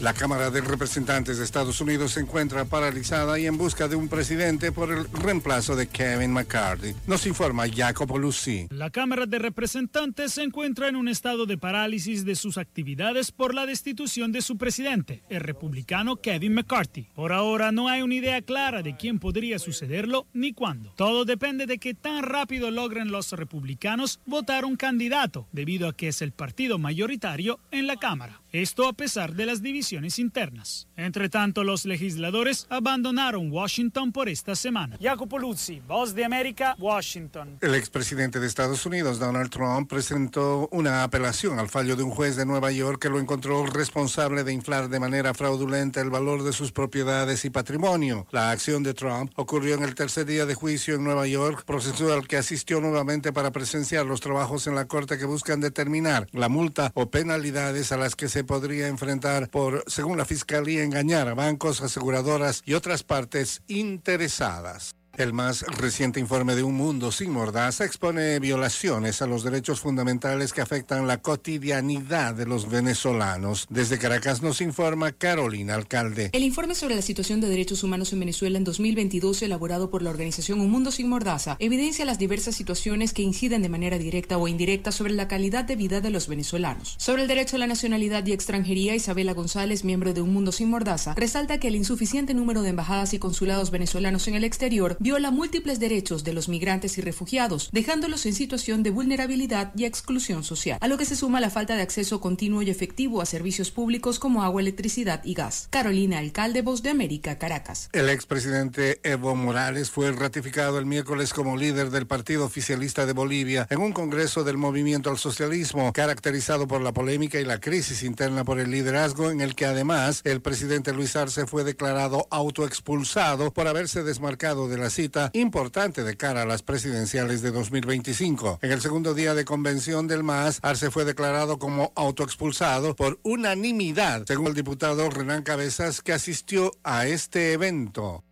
La Cámara de Representantes de Estados Unidos se encuentra paralizada y en busca de un presidente por el reemplazo de Kevin McCarthy. Nos informa Jacopo Lucy. La Cámara de Representantes se encuentra en un estado de parálisis de sus actividades por la destitución de su presidente, el republicano Kevin McCarthy. Por ahora no hay una idea clara de quién podría sucederlo ni cuándo. Todo depende de qué tan rápido logren los republicanos votar un candidato, debido a que es el partido mayoritario en la Cámara. Esto a pesar de las divisiones internas. Entre tanto, los legisladores abandonaron Washington por esta semana. Jacopo Luzzi, Voz de América, Washington. El expresidente de Estados Unidos, Donald Trump, presentó una apelación al fallo de un juez de Nueva York que lo encontró responsable de inflar de manera fraudulenta el valor de sus propiedades y patrimonio. La acción de Trump ocurrió en el tercer día de juicio en Nueva York, proceso al que asistió nuevamente para presenciar los trabajos en la corte que buscan determinar la multa o penalidades a las que se podría enfrentar por, según la fiscalía, engañar a bancos, aseguradoras y otras partes interesadas. El más reciente informe de Un Mundo Sin Mordaza expone violaciones a los derechos fundamentales que afectan la cotidianidad de los venezolanos. Desde Caracas nos informa Carolina Alcalde. El informe sobre la situación de derechos humanos en Venezuela en 2022, elaborado por la organización Un Mundo Sin Mordaza, evidencia las diversas situaciones que inciden de manera directa o indirecta sobre la calidad de vida de los venezolanos. Sobre el derecho a la nacionalidad y extranjería, Isabela González, miembro de Un Mundo Sin Mordaza, resalta que el insuficiente número de embajadas y consulados venezolanos en el exterior viola múltiples derechos de los migrantes y refugiados, dejándolos en situación de vulnerabilidad y exclusión social, a lo que se suma la falta de acceso continuo y efectivo a servicios públicos como agua, electricidad y gas. Carolina Alcalde, Voz de América, Caracas. El expresidente Evo Morales fue ratificado el miércoles como líder del Partido Oficialista de Bolivia en un congreso del movimiento al socialismo, caracterizado por la polémica y la crisis interna por el liderazgo, en el que además el presidente Luis Arce fue declarado autoexpulsado por haberse desmarcado de la cita importante de cara a las presidenciales de 2025. En el segundo día de convención del MAS, Arce fue declarado como autoexpulsado por unanimidad, según el diputado Renan Cabezas, que asistió a este evento.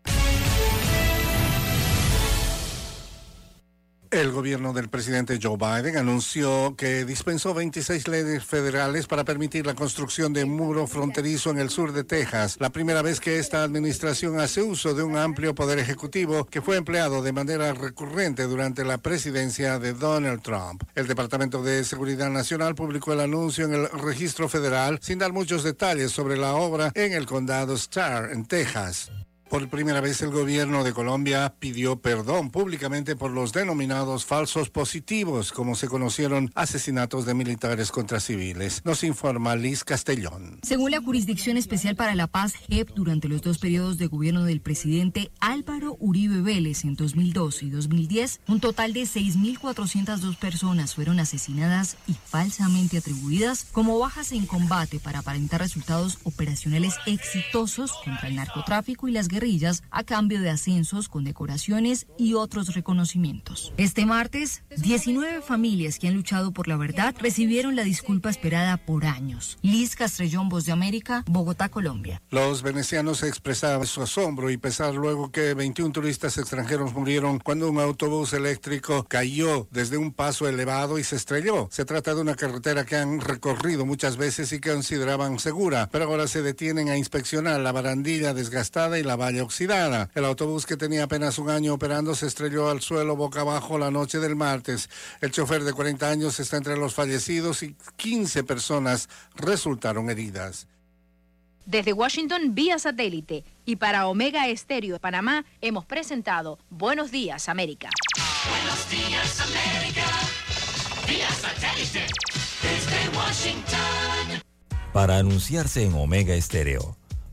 El gobierno del presidente Joe Biden anunció que dispensó 26 leyes federales para permitir la construcción de muro fronterizo en el sur de Texas, la primera vez que esta administración hace uso de un amplio poder ejecutivo que fue empleado de manera recurrente durante la presidencia de Donald Trump. El Departamento de Seguridad Nacional publicó el anuncio en el registro federal sin dar muchos detalles sobre la obra en el condado Starr, en Texas. Por primera vez el gobierno de Colombia pidió perdón públicamente por los denominados falsos positivos, como se conocieron asesinatos de militares contra civiles. Nos informa Liz Castellón. Según la Jurisdicción Especial para la Paz, JEP, durante los dos periodos de gobierno del presidente Álvaro Uribe Vélez en 2002 y 2010, un total de 6.402 personas fueron asesinadas y falsamente atribuidas como bajas en combate para aparentar resultados operacionales exitosos contra el narcotráfico y las guerrillas a cambio de ascensos, condecoraciones y otros reconocimientos. Este martes, 19 familias que han luchado por la verdad recibieron la disculpa esperada por años. Liz Castrellón, Voz de América, Bogotá, Colombia. Los venecianos expresaban su asombro y pesar luego que 21 turistas extranjeros murieron cuando un autobús eléctrico cayó desde un paso elevado y se estrelló. Se trata de una carretera que han recorrido muchas veces y que consideraban segura, pero ahora se detienen a inspeccionar la barandilla desgastada y la valla oxidada. El autobús que tenía apenas un año operando se estrelló al suelo boca abajo la noche del martes. El chofer de 40 años está entre los fallecidos y 15 personas resultaron heridas. Desde Washington vía satélite y para Omega Estéreo de Panamá hemos presentado Buenos Días América. Buenos días, América. Vía satélite. Desde Washington. Para anunciarse en Omega Estéreo,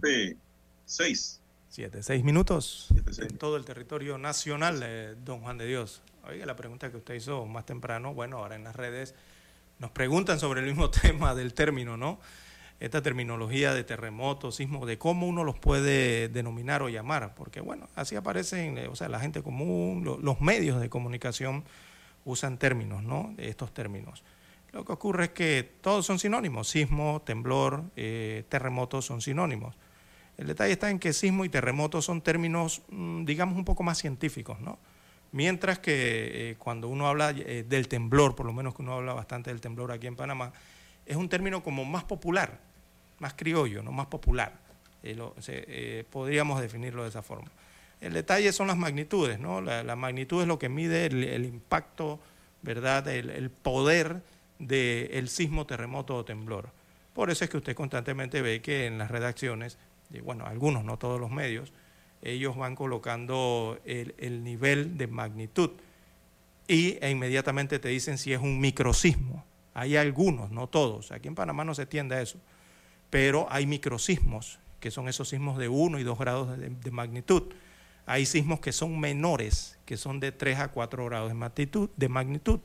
7, 6. 7, 6 minutos en todo el territorio nacional, eh, don Juan de Dios. Oiga, la pregunta que usted hizo más temprano, bueno, ahora en las redes nos preguntan sobre el mismo <laughs> tema del término, ¿no? Esta terminología de terremoto, sismo, de cómo uno los puede denominar o llamar, porque bueno, así aparecen, eh, o sea, la gente común, los medios de comunicación usan términos, ¿no? Estos términos. Lo que ocurre es que todos son sinónimos, sismo, temblor, eh, terremoto son sinónimos. El detalle está en que sismo y terremoto son términos, mm, digamos, un poco más científicos, ¿no? Mientras que eh, cuando uno habla eh, del temblor, por lo menos que uno habla bastante del temblor aquí en Panamá, es un término como más popular, más criollo, no más popular. Eh, podríamos definirlo de esa forma. El detalle son las magnitudes, ¿no? La, magnitud es lo que mide el, impacto, ¿verdad? El, poder del sismo, terremoto o temblor. Por eso es que usted constantemente ve que en las redacciones, y bueno, algunos, no todos los medios, ellos van colocando el, el nivel de magnitud y e inmediatamente te dicen si es un microsismo. Hay algunos, no todos. Aquí en Panamá no se tiende a eso. Pero hay microsismos, que son esos sismos de 1 y 2 grados de, de magnitud. Hay sismos que son menores, que son de 3 a 4 grados de magnitud, de magnitud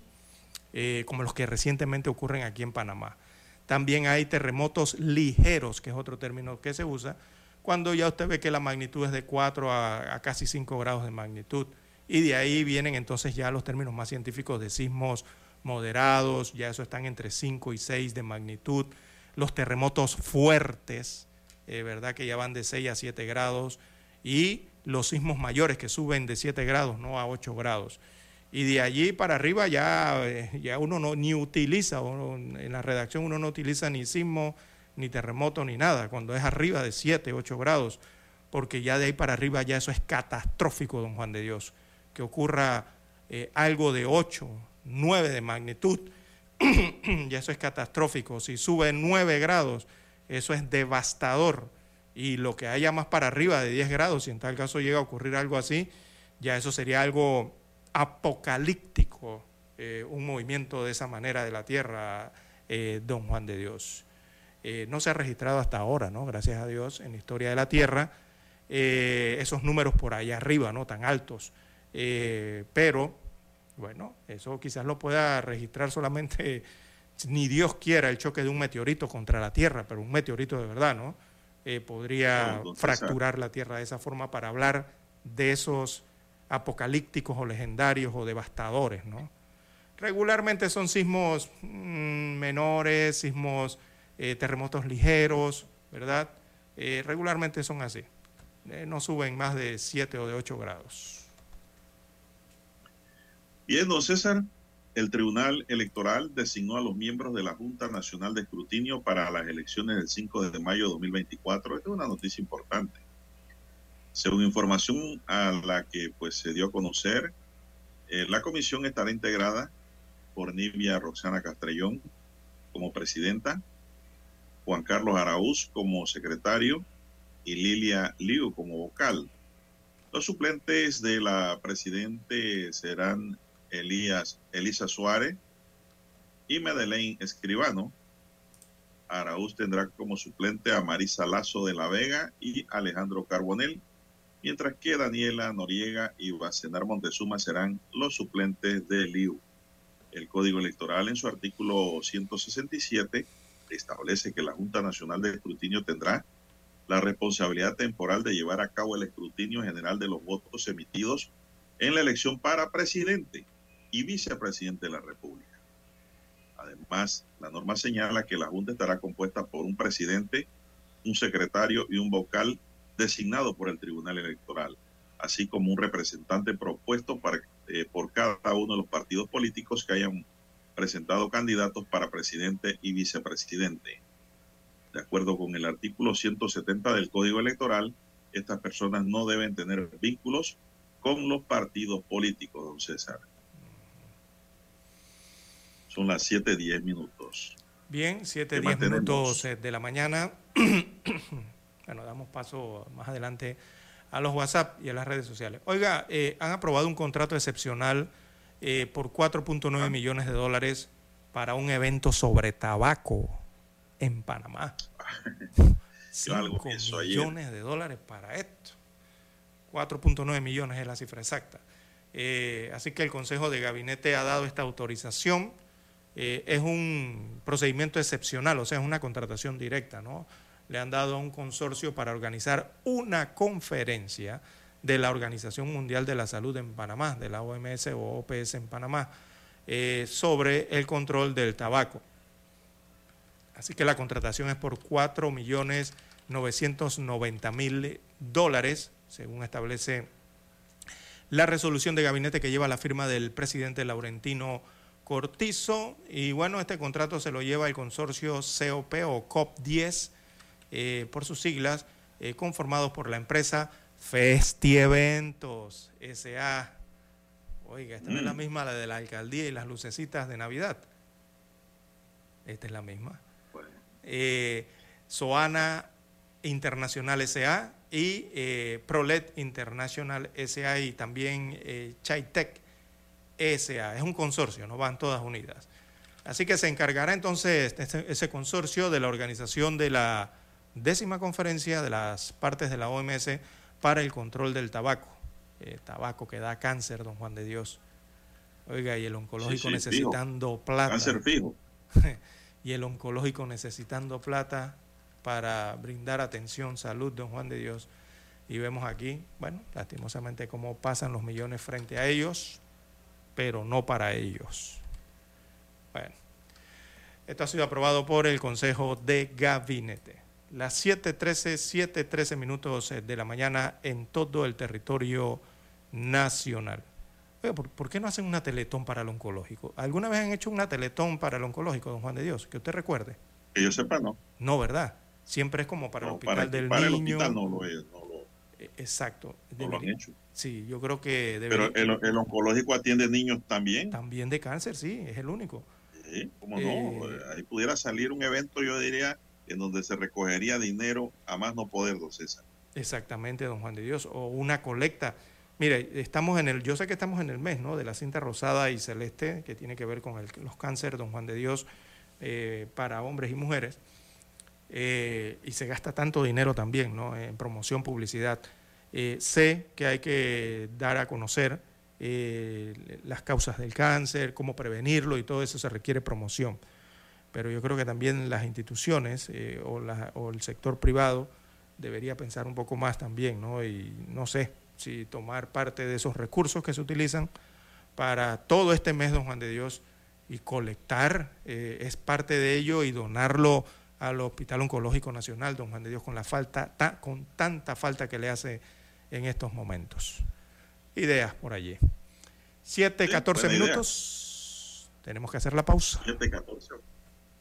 eh, como los que recientemente ocurren aquí en Panamá. También hay terremotos ligeros, que es otro término que se usa, cuando ya usted ve que la magnitud es de 4 a, casi 5 grados de magnitud. Y de ahí vienen entonces ya los términos más científicos de sismos moderados, ya eso están entre 5 y 6 de magnitud. Los terremotos fuertes, eh, ¿verdad? Que ya van de 6 a 7 grados. Y los sismos mayores que suben de 7 grados, no a 8 grados. Y de allí para arriba ya, eh, ya uno no ni utiliza, en la redacción uno no utiliza ni sismo, ni terremoto, ni nada, cuando es arriba de 7, 8 grados, porque ya de ahí para arriba ya eso es catastrófico, don Juan de Dios, que ocurra eh, algo de 8, 9 de magnitud, <clears throat> ya eso es catastrófico. Si sube 9 grados, eso es devastador. Y lo que haya más para arriba de 10 grados, si en tal caso llega a ocurrir algo así, ya eso sería algo apocalíptico, eh, un movimiento de esa manera de la Tierra, eh, don Juan de Dios. Eh, no se ha registrado hasta ahora, ¿no? Gracias a Dios, en la historia de la Tierra, esos números por allá arriba, ¿no? Tan altos. Pero, bueno, eso quizás lo pueda registrar solamente, ni Dios quiera, el choque de un meteorito contra la Tierra, pero un meteorito de verdad, ¿no? Podría fracturar la Tierra de esa forma para hablar de esos apocalípticos o legendarios o devastadores, ¿no? Regularmente son sismos mm, menores, sismos, eh, terremotos ligeros, ¿verdad? Eh, regularmente son así. Eh, no suben más de 7 o de 8 grados. Bien, don César, el Tribunal Electoral designó a los miembros de la Junta Nacional de Escrutinio para las elecciones del 5 de mayo de 2024. Esta es una noticia importante. Según información a la que pues se dio a conocer, eh, la comisión estará integrada por Nivia Roxana Castrellón como presidenta, Juan Carlos Araúz como secretario y Lilia Liu como vocal. Los suplentes de la presidente serán Elías, Elisa Suárez y Madeleine Escribano. Araúz tendrá como suplente a Marisa Lazo de la Vega y Alejandro Carbonel, mientras que Daniela Noriega y Bacenar Montezuma serán los suplentes de Liu. El Código Electoral en su artículo 167 establece que la Junta Nacional de Escrutinio tendrá la responsabilidad temporal de llevar a cabo el escrutinio general de los votos emitidos en la elección para presidente y vicepresidente de la República. Además, la norma señala que la Junta estará compuesta por un presidente, un secretario y un vocal designado por el Tribunal Electoral, así como un representante propuesto para, eh, por cada uno de los partidos políticos que hayan presentado candidatos para presidente y vicepresidente. De acuerdo con el artículo 170 del Código Electoral, estas personas no deben tener vínculos con los partidos políticos, don César. Son las 7:10 minutos. Bien, 7, ¿Qué 10 más tenemos? minutos eh, de la mañana. <clears throat> bueno, damos paso más adelante a los WhatsApp y a las redes sociales. Oiga, eh, han aprobado un contrato excepcional eh, por 4.9 millones de dólares para un evento sobre tabaco en Panamá. <laughs> Yo algo 5 pienso ayer. millones de dólares para esto. 4.9 millones es la cifra exacta. Eh, así que el Consejo de Gabinete ha dado esta autorización eh, es un procedimiento excepcional, o sea, es una contratación directa, ¿no? Le han dado a un consorcio para organizar una conferencia de la Organización Mundial de la Salud en Panamá, de la OMS o OPS en Panamá, eh, sobre el control del tabaco. Así que la contratación es por 4.990.000 dólares, según establece la resolución de gabinete que lleva la firma del presidente Laurentino Cortizo. Y bueno, este contrato se lo lleva el consorcio COP o COP10, eh, por sus siglas, eh, conformados por la empresa Festieventos SA. Oiga, esta no es la Mm. misma la de la alcaldía y las lucecitas de Navidad. Esta es la misma. Eh, Soana Internacional SA y eh, Prolet International SA y también eh, Chaitec SA. Es un consorcio, no van todas unidas. Así que se encargará entonces ese, ese consorcio de la organización de la décima conferencia de las partes de la OMS para el control del tabaco. Eh, tabaco que da cáncer, don Juan de Dios. Oiga, y el oncológico Sí, sí, necesitando fijo. plata. Cáncer fijo. <laughs> y el oncológico necesitando plata para brindar atención, salud, don Juan de Dios. Y vemos aquí, bueno, lastimosamente cómo pasan los millones frente a ellos, pero no para ellos. Bueno, esto ha sido aprobado por el Consejo de Gabinete. Las 7.13, 7.13 minutos eh, de la mañana en todo el territorio nacional. ¿por, por qué no hacen una teletón para el oncológico? ¿Alguna vez han hecho una teletón para el oncológico, don Juan de Dios? Que usted recuerde. Que yo sepa, no. No, ¿verdad? Siempre es como para el hospital para, del para el niño. hospital no lo, es, no lo, Eh, Exacto. no lo han hecho. Sí, yo creo que Pero el, el oncológico atiende niños también. También de cáncer, sí, es el único. Sí, ¿Cómo Eh, no? Ahí pudiera salir un evento, yo diría, en donde se recogería dinero a más no poder, don César. Exactamente, don Juan de Dios. O una colecta. Mire, estamos en el, yo sé que estamos en el mes, ¿no? De la cinta rosada y celeste, que tiene que ver con los cánceres, don Juan de Dios, eh, para hombres y mujeres. Eh, y se gasta tanto dinero también, ¿no? En promoción, publicidad. Eh, sé que hay que dar a conocer las causas del cáncer, cómo prevenirlo y todo eso se requiere promoción. Pero yo creo que también las instituciones eh, o, la- o el sector privado debería pensar un poco más también, ¿no? Y no sé si tomar parte de esos recursos que se utilizan para todo este mes, don Juan de Dios, y colectar eh, es parte de ello y donarlo al Hospital Oncológico Nacional, don Juan de Dios, con la falta, ta- con tanta falta que le hace en estos momentos. Ideas por allí. 7, Sí, 14 buena idea. minutos. Tenemos que hacer la pausa. 7-14.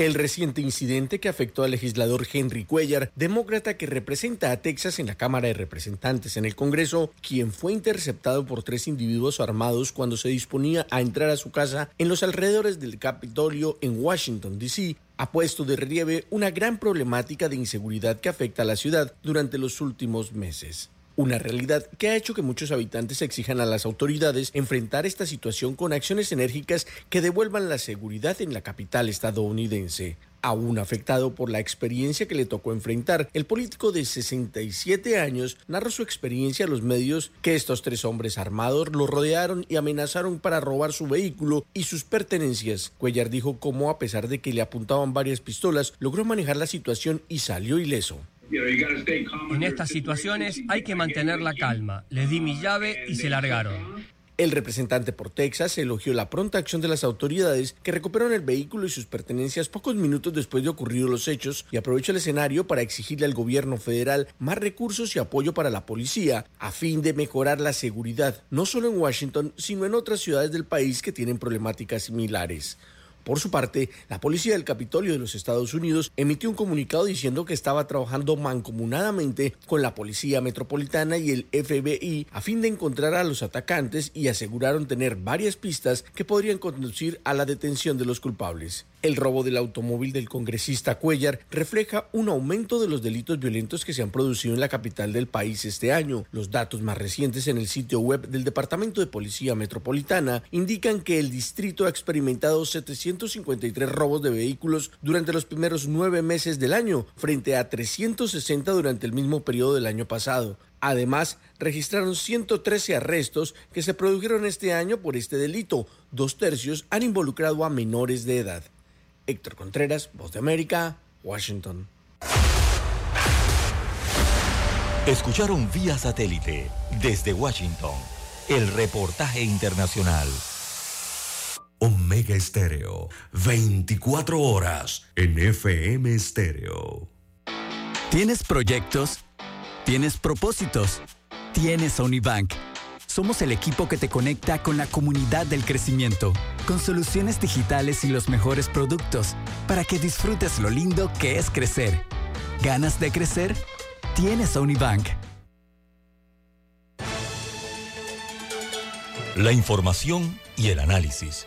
El reciente incidente que afectó al legislador Henry Cuellar, demócrata que representa a Texas en la Cámara de Representantes en el Congreso, quien fue interceptado por tres individuos armados cuando se disponía a entrar a su casa en los alrededores del Capitolio en Washington, D.C., ha puesto de relieve una gran problemática de inseguridad que afecta a la ciudad durante los últimos meses. Una realidad que ha hecho que muchos habitantes exijan a las autoridades enfrentar esta situación con acciones enérgicas que devuelvan la seguridad en la capital estadounidense. Aún afectado por la experiencia que le tocó enfrentar, el político de 67 años narró su experiencia a los medios que estos tres hombres armados lo rodearon y amenazaron para robar su vehículo y sus pertenencias. Cuellar dijo cómo a pesar de que le apuntaban varias pistolas, logró manejar la situación y salió ileso. En estas situaciones hay que mantener la calma. Les di mi llave y se largaron. El representante por Texas elogió la pronta acción de las autoridades que recuperaron el vehículo y sus pertenencias pocos minutos después de ocurridos los hechos y aprovechó el escenario para exigirle al gobierno federal más recursos y apoyo para la policía a fin de mejorar la seguridad, no solo en Washington, sino en otras ciudades del país que tienen problemáticas similares. Por su parte, la policía del Capitolio de los Estados Unidos emitió un comunicado diciendo que estaba trabajando mancomunadamente con la Policía Metropolitana y el FBI a fin de encontrar a los atacantes y aseguraron tener varias pistas que podrían conducir a la detención de los culpables. El robo del automóvil del congresista Cuellar refleja un aumento de los delitos violentos que se han producido en la capital del país este año. Los datos más recientes en el sitio web del Departamento de Policía Metropolitana indican que el distrito ha experimentado 753 robos de vehículos durante los primeros nueve meses del año, frente a 360 durante el mismo periodo del año pasado. Además, registraron 113 arrestos que se produjeron este año por este delito. Dos tercios han involucrado a menores de edad. Héctor Contreras, Voz de América, Washington. Escucharon vía satélite desde Washington el reportaje internacional. Omega Estéreo, 24 horas en FM Estéreo. ¿Tienes proyectos? ¿Tienes propósitos? Tienes Unibank. Somos el equipo que te conecta con la comunidad del crecimiento, con soluciones digitales y los mejores productos, para que disfrutes lo lindo que es crecer. ¿Ganas de crecer? Tienes Unibank. La información y el análisis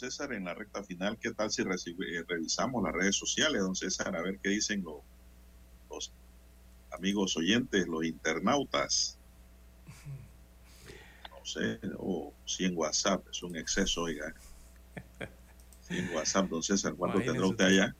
César, en la recta final. ¿Qué tal si recibe- eh, revisamos las redes sociales, don César, a ver qué dicen los, los amigos oyentes, los internautas? No sé, o si en WhatsApp es un exceso, oiga. Si en WhatsApp, don César, ¿cuánto tendrá Imagínese usted usted. allá?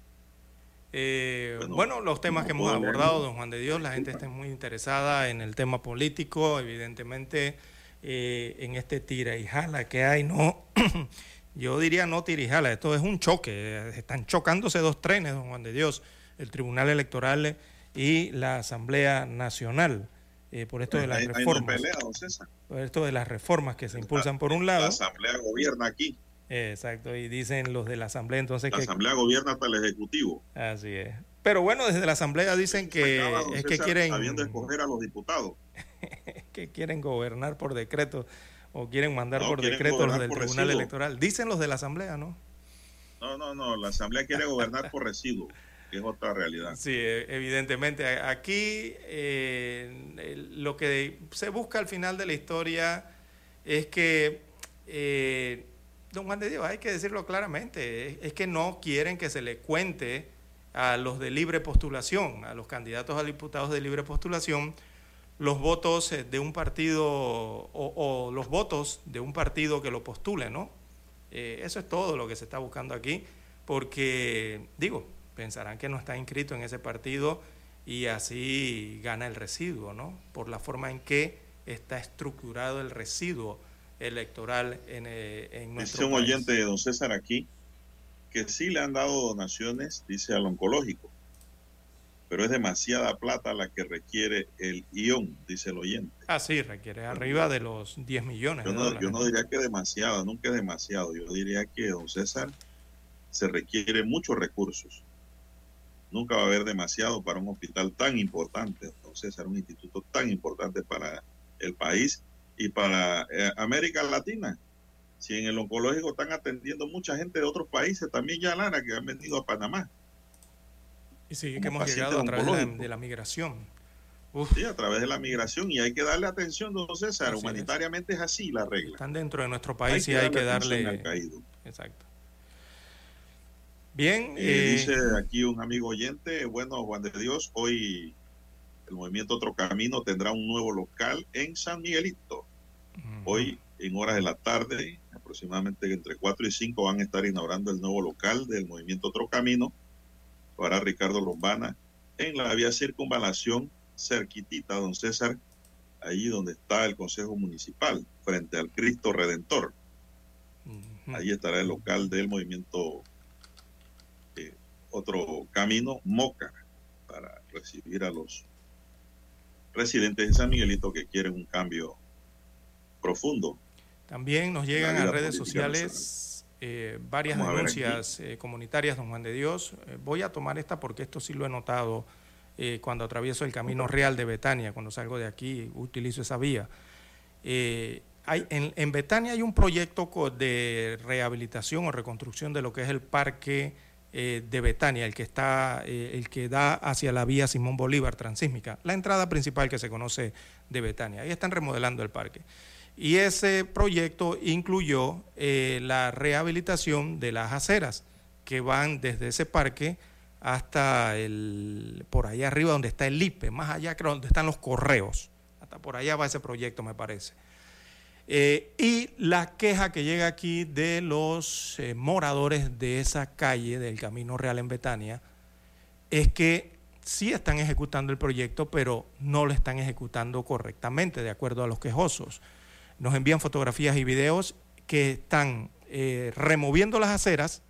Eh, Bueno, bueno, los temas que hemos leer, abordado, don Juan de Dios, la gente está muy interesada en el tema político, evidentemente, eh, en este tira y jala que hay, no, <clears throat> yo diría no tira y jala, esto es un choque, están chocándose dos trenes, don Juan de Dios, el Tribunal Electoral y la Asamblea Nacional, eh, por esto de las hay reformas, pelea, por esto de las reformas que se impulsan por un lado, La Asamblea gobierna aquí. exacto, y dicen los de la Asamblea entonces La que Asamblea gobierna hasta el Ejecutivo. Así es. Pero bueno, desde la Asamblea dicen que Acaba, es que quieren, Sabiendo escoger a los diputados. <laughs> que quieren gobernar por decreto o quieren mandar No, por quieren decreto los del Tribunal residuo. Electoral. Dicen los de la Asamblea, ¿no? No, no, no. La Asamblea quiere gobernar por residuo, que es otra realidad. Sí, eh, evidentemente. Aquí eh, lo que se busca al final de la historia es que, eh, don Juan de Dios, hay que decirlo claramente, es, es que no quieren que se le cuente a los de libre postulación, a los candidatos a diputados de libre postulación, los votos eh, de un partido o, o los votos de un partido que lo postule, ¿no? Eh, eso es todo lo que se está buscando aquí, porque, digo, pensarán que no está inscrito en ese partido y así gana el residuo, ¿no? Por la forma en que está estructurado el residuo electoral en, eh, en nuestro Dice un país. oyente de don César aquí que sí le han dado donaciones, dice al oncológico, pero es demasiada plata la que requiere el ION, dice el oyente. Ah, sí, requiere arriba de los 10 millones Yo no, yo no diría que demasiado, nunca es demasiado. Yo diría que, don César, se requiere muchos recursos. Nunca va a haber demasiado para un hospital tan importante, don César, un instituto tan importante para el país y para eh, América Latina. Si en el oncológico están atendiendo mucha gente de otros países, también ya Lara, que han venido a Panamá. Y sí, que hemos llegado a través de la, oncológico. de la migración. Sí, a través de la migración y hay que darle atención, don César. Así. Humanitariamente es. así la regla. Están dentro de nuestro país Hay y hay que darle al caído. Exacto. Bien, Eh, eh, dice aquí un amigo oyente, bueno, Juan de Dios, hoy el movimiento Otro Camino tendrá un nuevo local en San Miguelito. Hoy, en horas de la tarde, aproximadamente entre 4 y 5, van a estar inaugurando el nuevo local del movimiento Otro Camino. Lo hará Ricardo Lombana en la vía circunvalación, cerquitita, don César, allí donde está el Consejo Municipal, frente al Cristo Redentor. Ahí estará el local del movimiento eh, Otro Camino, Moca, para recibir a los residentes de San Miguelito que quieren un cambio profundo. También nos llegan a redes sociales eh, varias Vamos denuncias eh, comunitarias, don Juan de Dios. Eh, voy a tomar esta porque esto sí lo he notado cuando atravieso el camino real de Betania, cuando salgo de aquí, utilizo esa vía. Hay, en, en Betania hay un proyecto de rehabilitación o reconstrucción de lo que es el parque de Betania, el que está, el que da hacia la vía Simón Bolívar transísmica, la entrada principal que se conoce de Betania. Ahí están remodelando el parque. Y ese proyecto incluyó eh, la rehabilitación de las aceras que van desde ese parque hasta el, por allá arriba donde está el IPE, más allá creo donde están los correos. Hasta por allá va ese proyecto, me parece. Eh, y la queja que llega aquí de los eh, moradores de esa calle del Camino Real en Betania es que sí están ejecutando el proyecto, pero no lo están ejecutando correctamente, de acuerdo a los quejosos. Nos envían fotografías y videos que están eh, removiendo las aceras,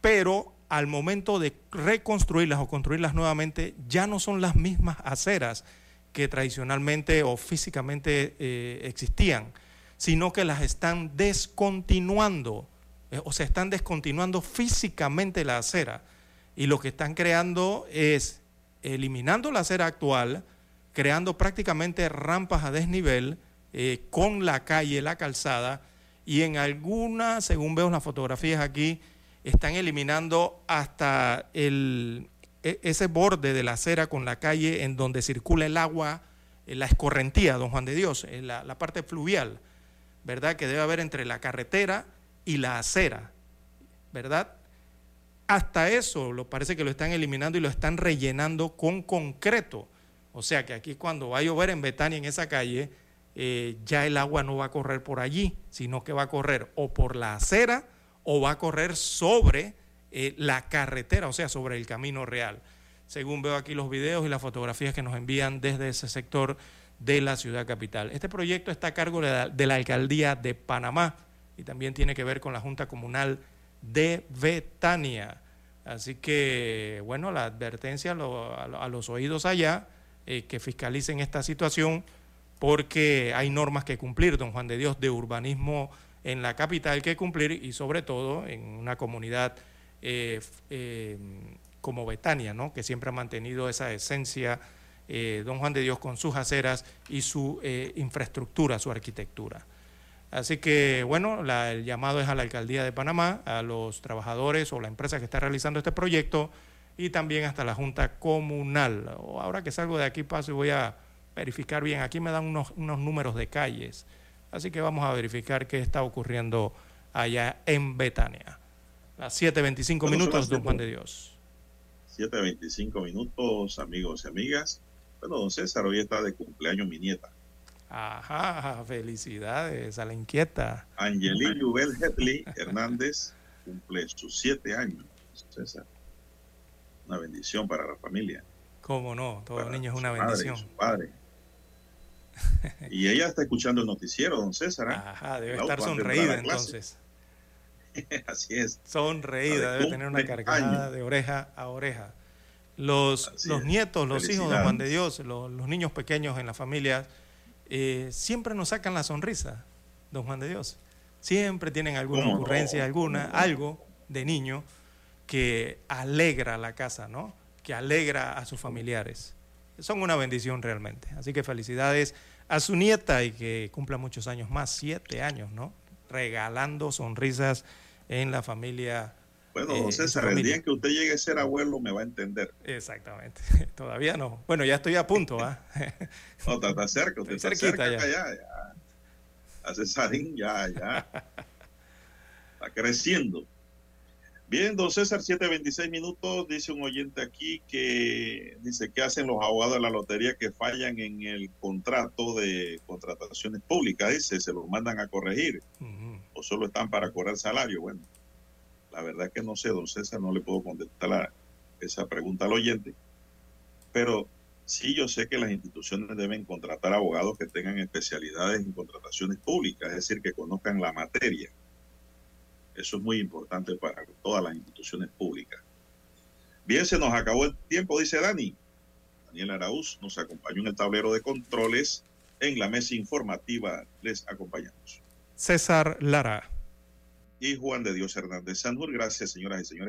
pero al momento de reconstruirlas o construirlas nuevamente, ya no son las mismas aceras que tradicionalmente o físicamente eh, existían, sino que las están descontinuando, eh, o sea, están descontinuando físicamente la acera. Y lo que están creando es eliminando la acera actual, creando prácticamente rampas a desnivel eh, con la calle, la calzada, y en algunas, según veo en las fotografías aquí, están eliminando hasta el, e- ese borde de la acera con la calle en donde circula el agua, eh, la escorrentía, don Juan de Dios, eh, la, la parte fluvial, ¿verdad? Que debe haber entre la carretera y la acera, ¿verdad? Hasta eso lo parece que lo están eliminando y lo están rellenando con concreto. O sea que aquí cuando va a llover en Betania, en esa calle, eh, ya el agua no va a correr por allí, sino que va a correr o por la acera o va a correr sobre eh, la carretera, o sea, sobre el camino real. Según veo aquí los videos y las fotografías que nos envían desde ese sector de la ciudad capital. Este proyecto está a cargo de la, alcaldía de Panamá y también tiene que ver con la Junta Comunal de Betania. Así que, bueno, la advertencia a los oídos allá, eh, que fiscalicen esta situación, porque hay normas que cumplir, don Juan de Dios, de urbanismo en la capital que cumplir y sobre todo en una comunidad eh, eh, como Betania, ¿no? que siempre ha mantenido esa esencia, eh, don Juan de Dios, con sus aceras y su infraestructura, su arquitectura. Así que, bueno, el llamado es a la alcaldía de Panamá, a los trabajadores o la empresa que está realizando este proyecto y también hasta la Junta Comunal. Ahora que salgo de aquí paso y voy a verificar bien. Aquí me dan unos, unos números de calles. Así que vamos a verificar qué está ocurriendo allá en Betania. Las 7.25 Bueno, son minutos, don Juan siete. de Dios. 7.25 minutos, amigos y amigas. Bueno, don César, hoy está de cumpleaños mi nieta. Ajá, felicidades a la inquieta. Angeli Yubel Hetley Hernández cumple sus siete años. César. Una bendición para la familia. Cómo no, todo para niño es una madre bendición. su padre. <laughs> Y ella está escuchando el noticiero, don César. ¿eh? Ajá, debe estar sonreída entonces. <laughs> Así es. Sonreída, debe tener una carcajada de oreja a oreja. Los, los nietos, los hijos de Juan de Dios, los, los niños pequeños en la familia, eh, siempre nos sacan la sonrisa, don Juan de Dios. Siempre tienen alguna ocurrencia, alguna, algo de niño que alegra la casa, ¿no? Que alegra a sus familiares. Son una bendición realmente. Así que felicidades a su nieta y que cumpla muchos años más, siete años, ¿no? Regalando sonrisas en la familia Bueno, eh, don César, el familia. día que usted llegue a ser abuelo me va a entender. Exactamente. <laughs> Todavía no. Bueno, ya estoy a punto, ¿ah? <laughs> No, está, está cerca, usted está cerquita cerca ya. ya. ya. A Cesarín ya, ya. <laughs> Está creciendo. Bien, don César, 7.26 minutos. Dice un oyente aquí que dice que hacen los abogados de la lotería que fallan en el contrato de contrataciones públicas. Dice, se los mandan a corregir o solo están para cobrar salario. Bueno, la verdad es que no sé, don César, no le puedo contestar a esa pregunta al oyente. Pero sí yo sé que las instituciones deben contratar abogados que tengan especialidades en contrataciones públicas, es decir, que conozcan la materia. Eso es muy importante para todas las instituciones públicas. Bien, se nos acabó el tiempo, dice Dani. Daniel Araúz nos acompañó en el tablero de controles. En la mesa informativa les acompañamos. César Lara. Y Juan de Dios Hernández Sanjur. Gracias, señoras y señores.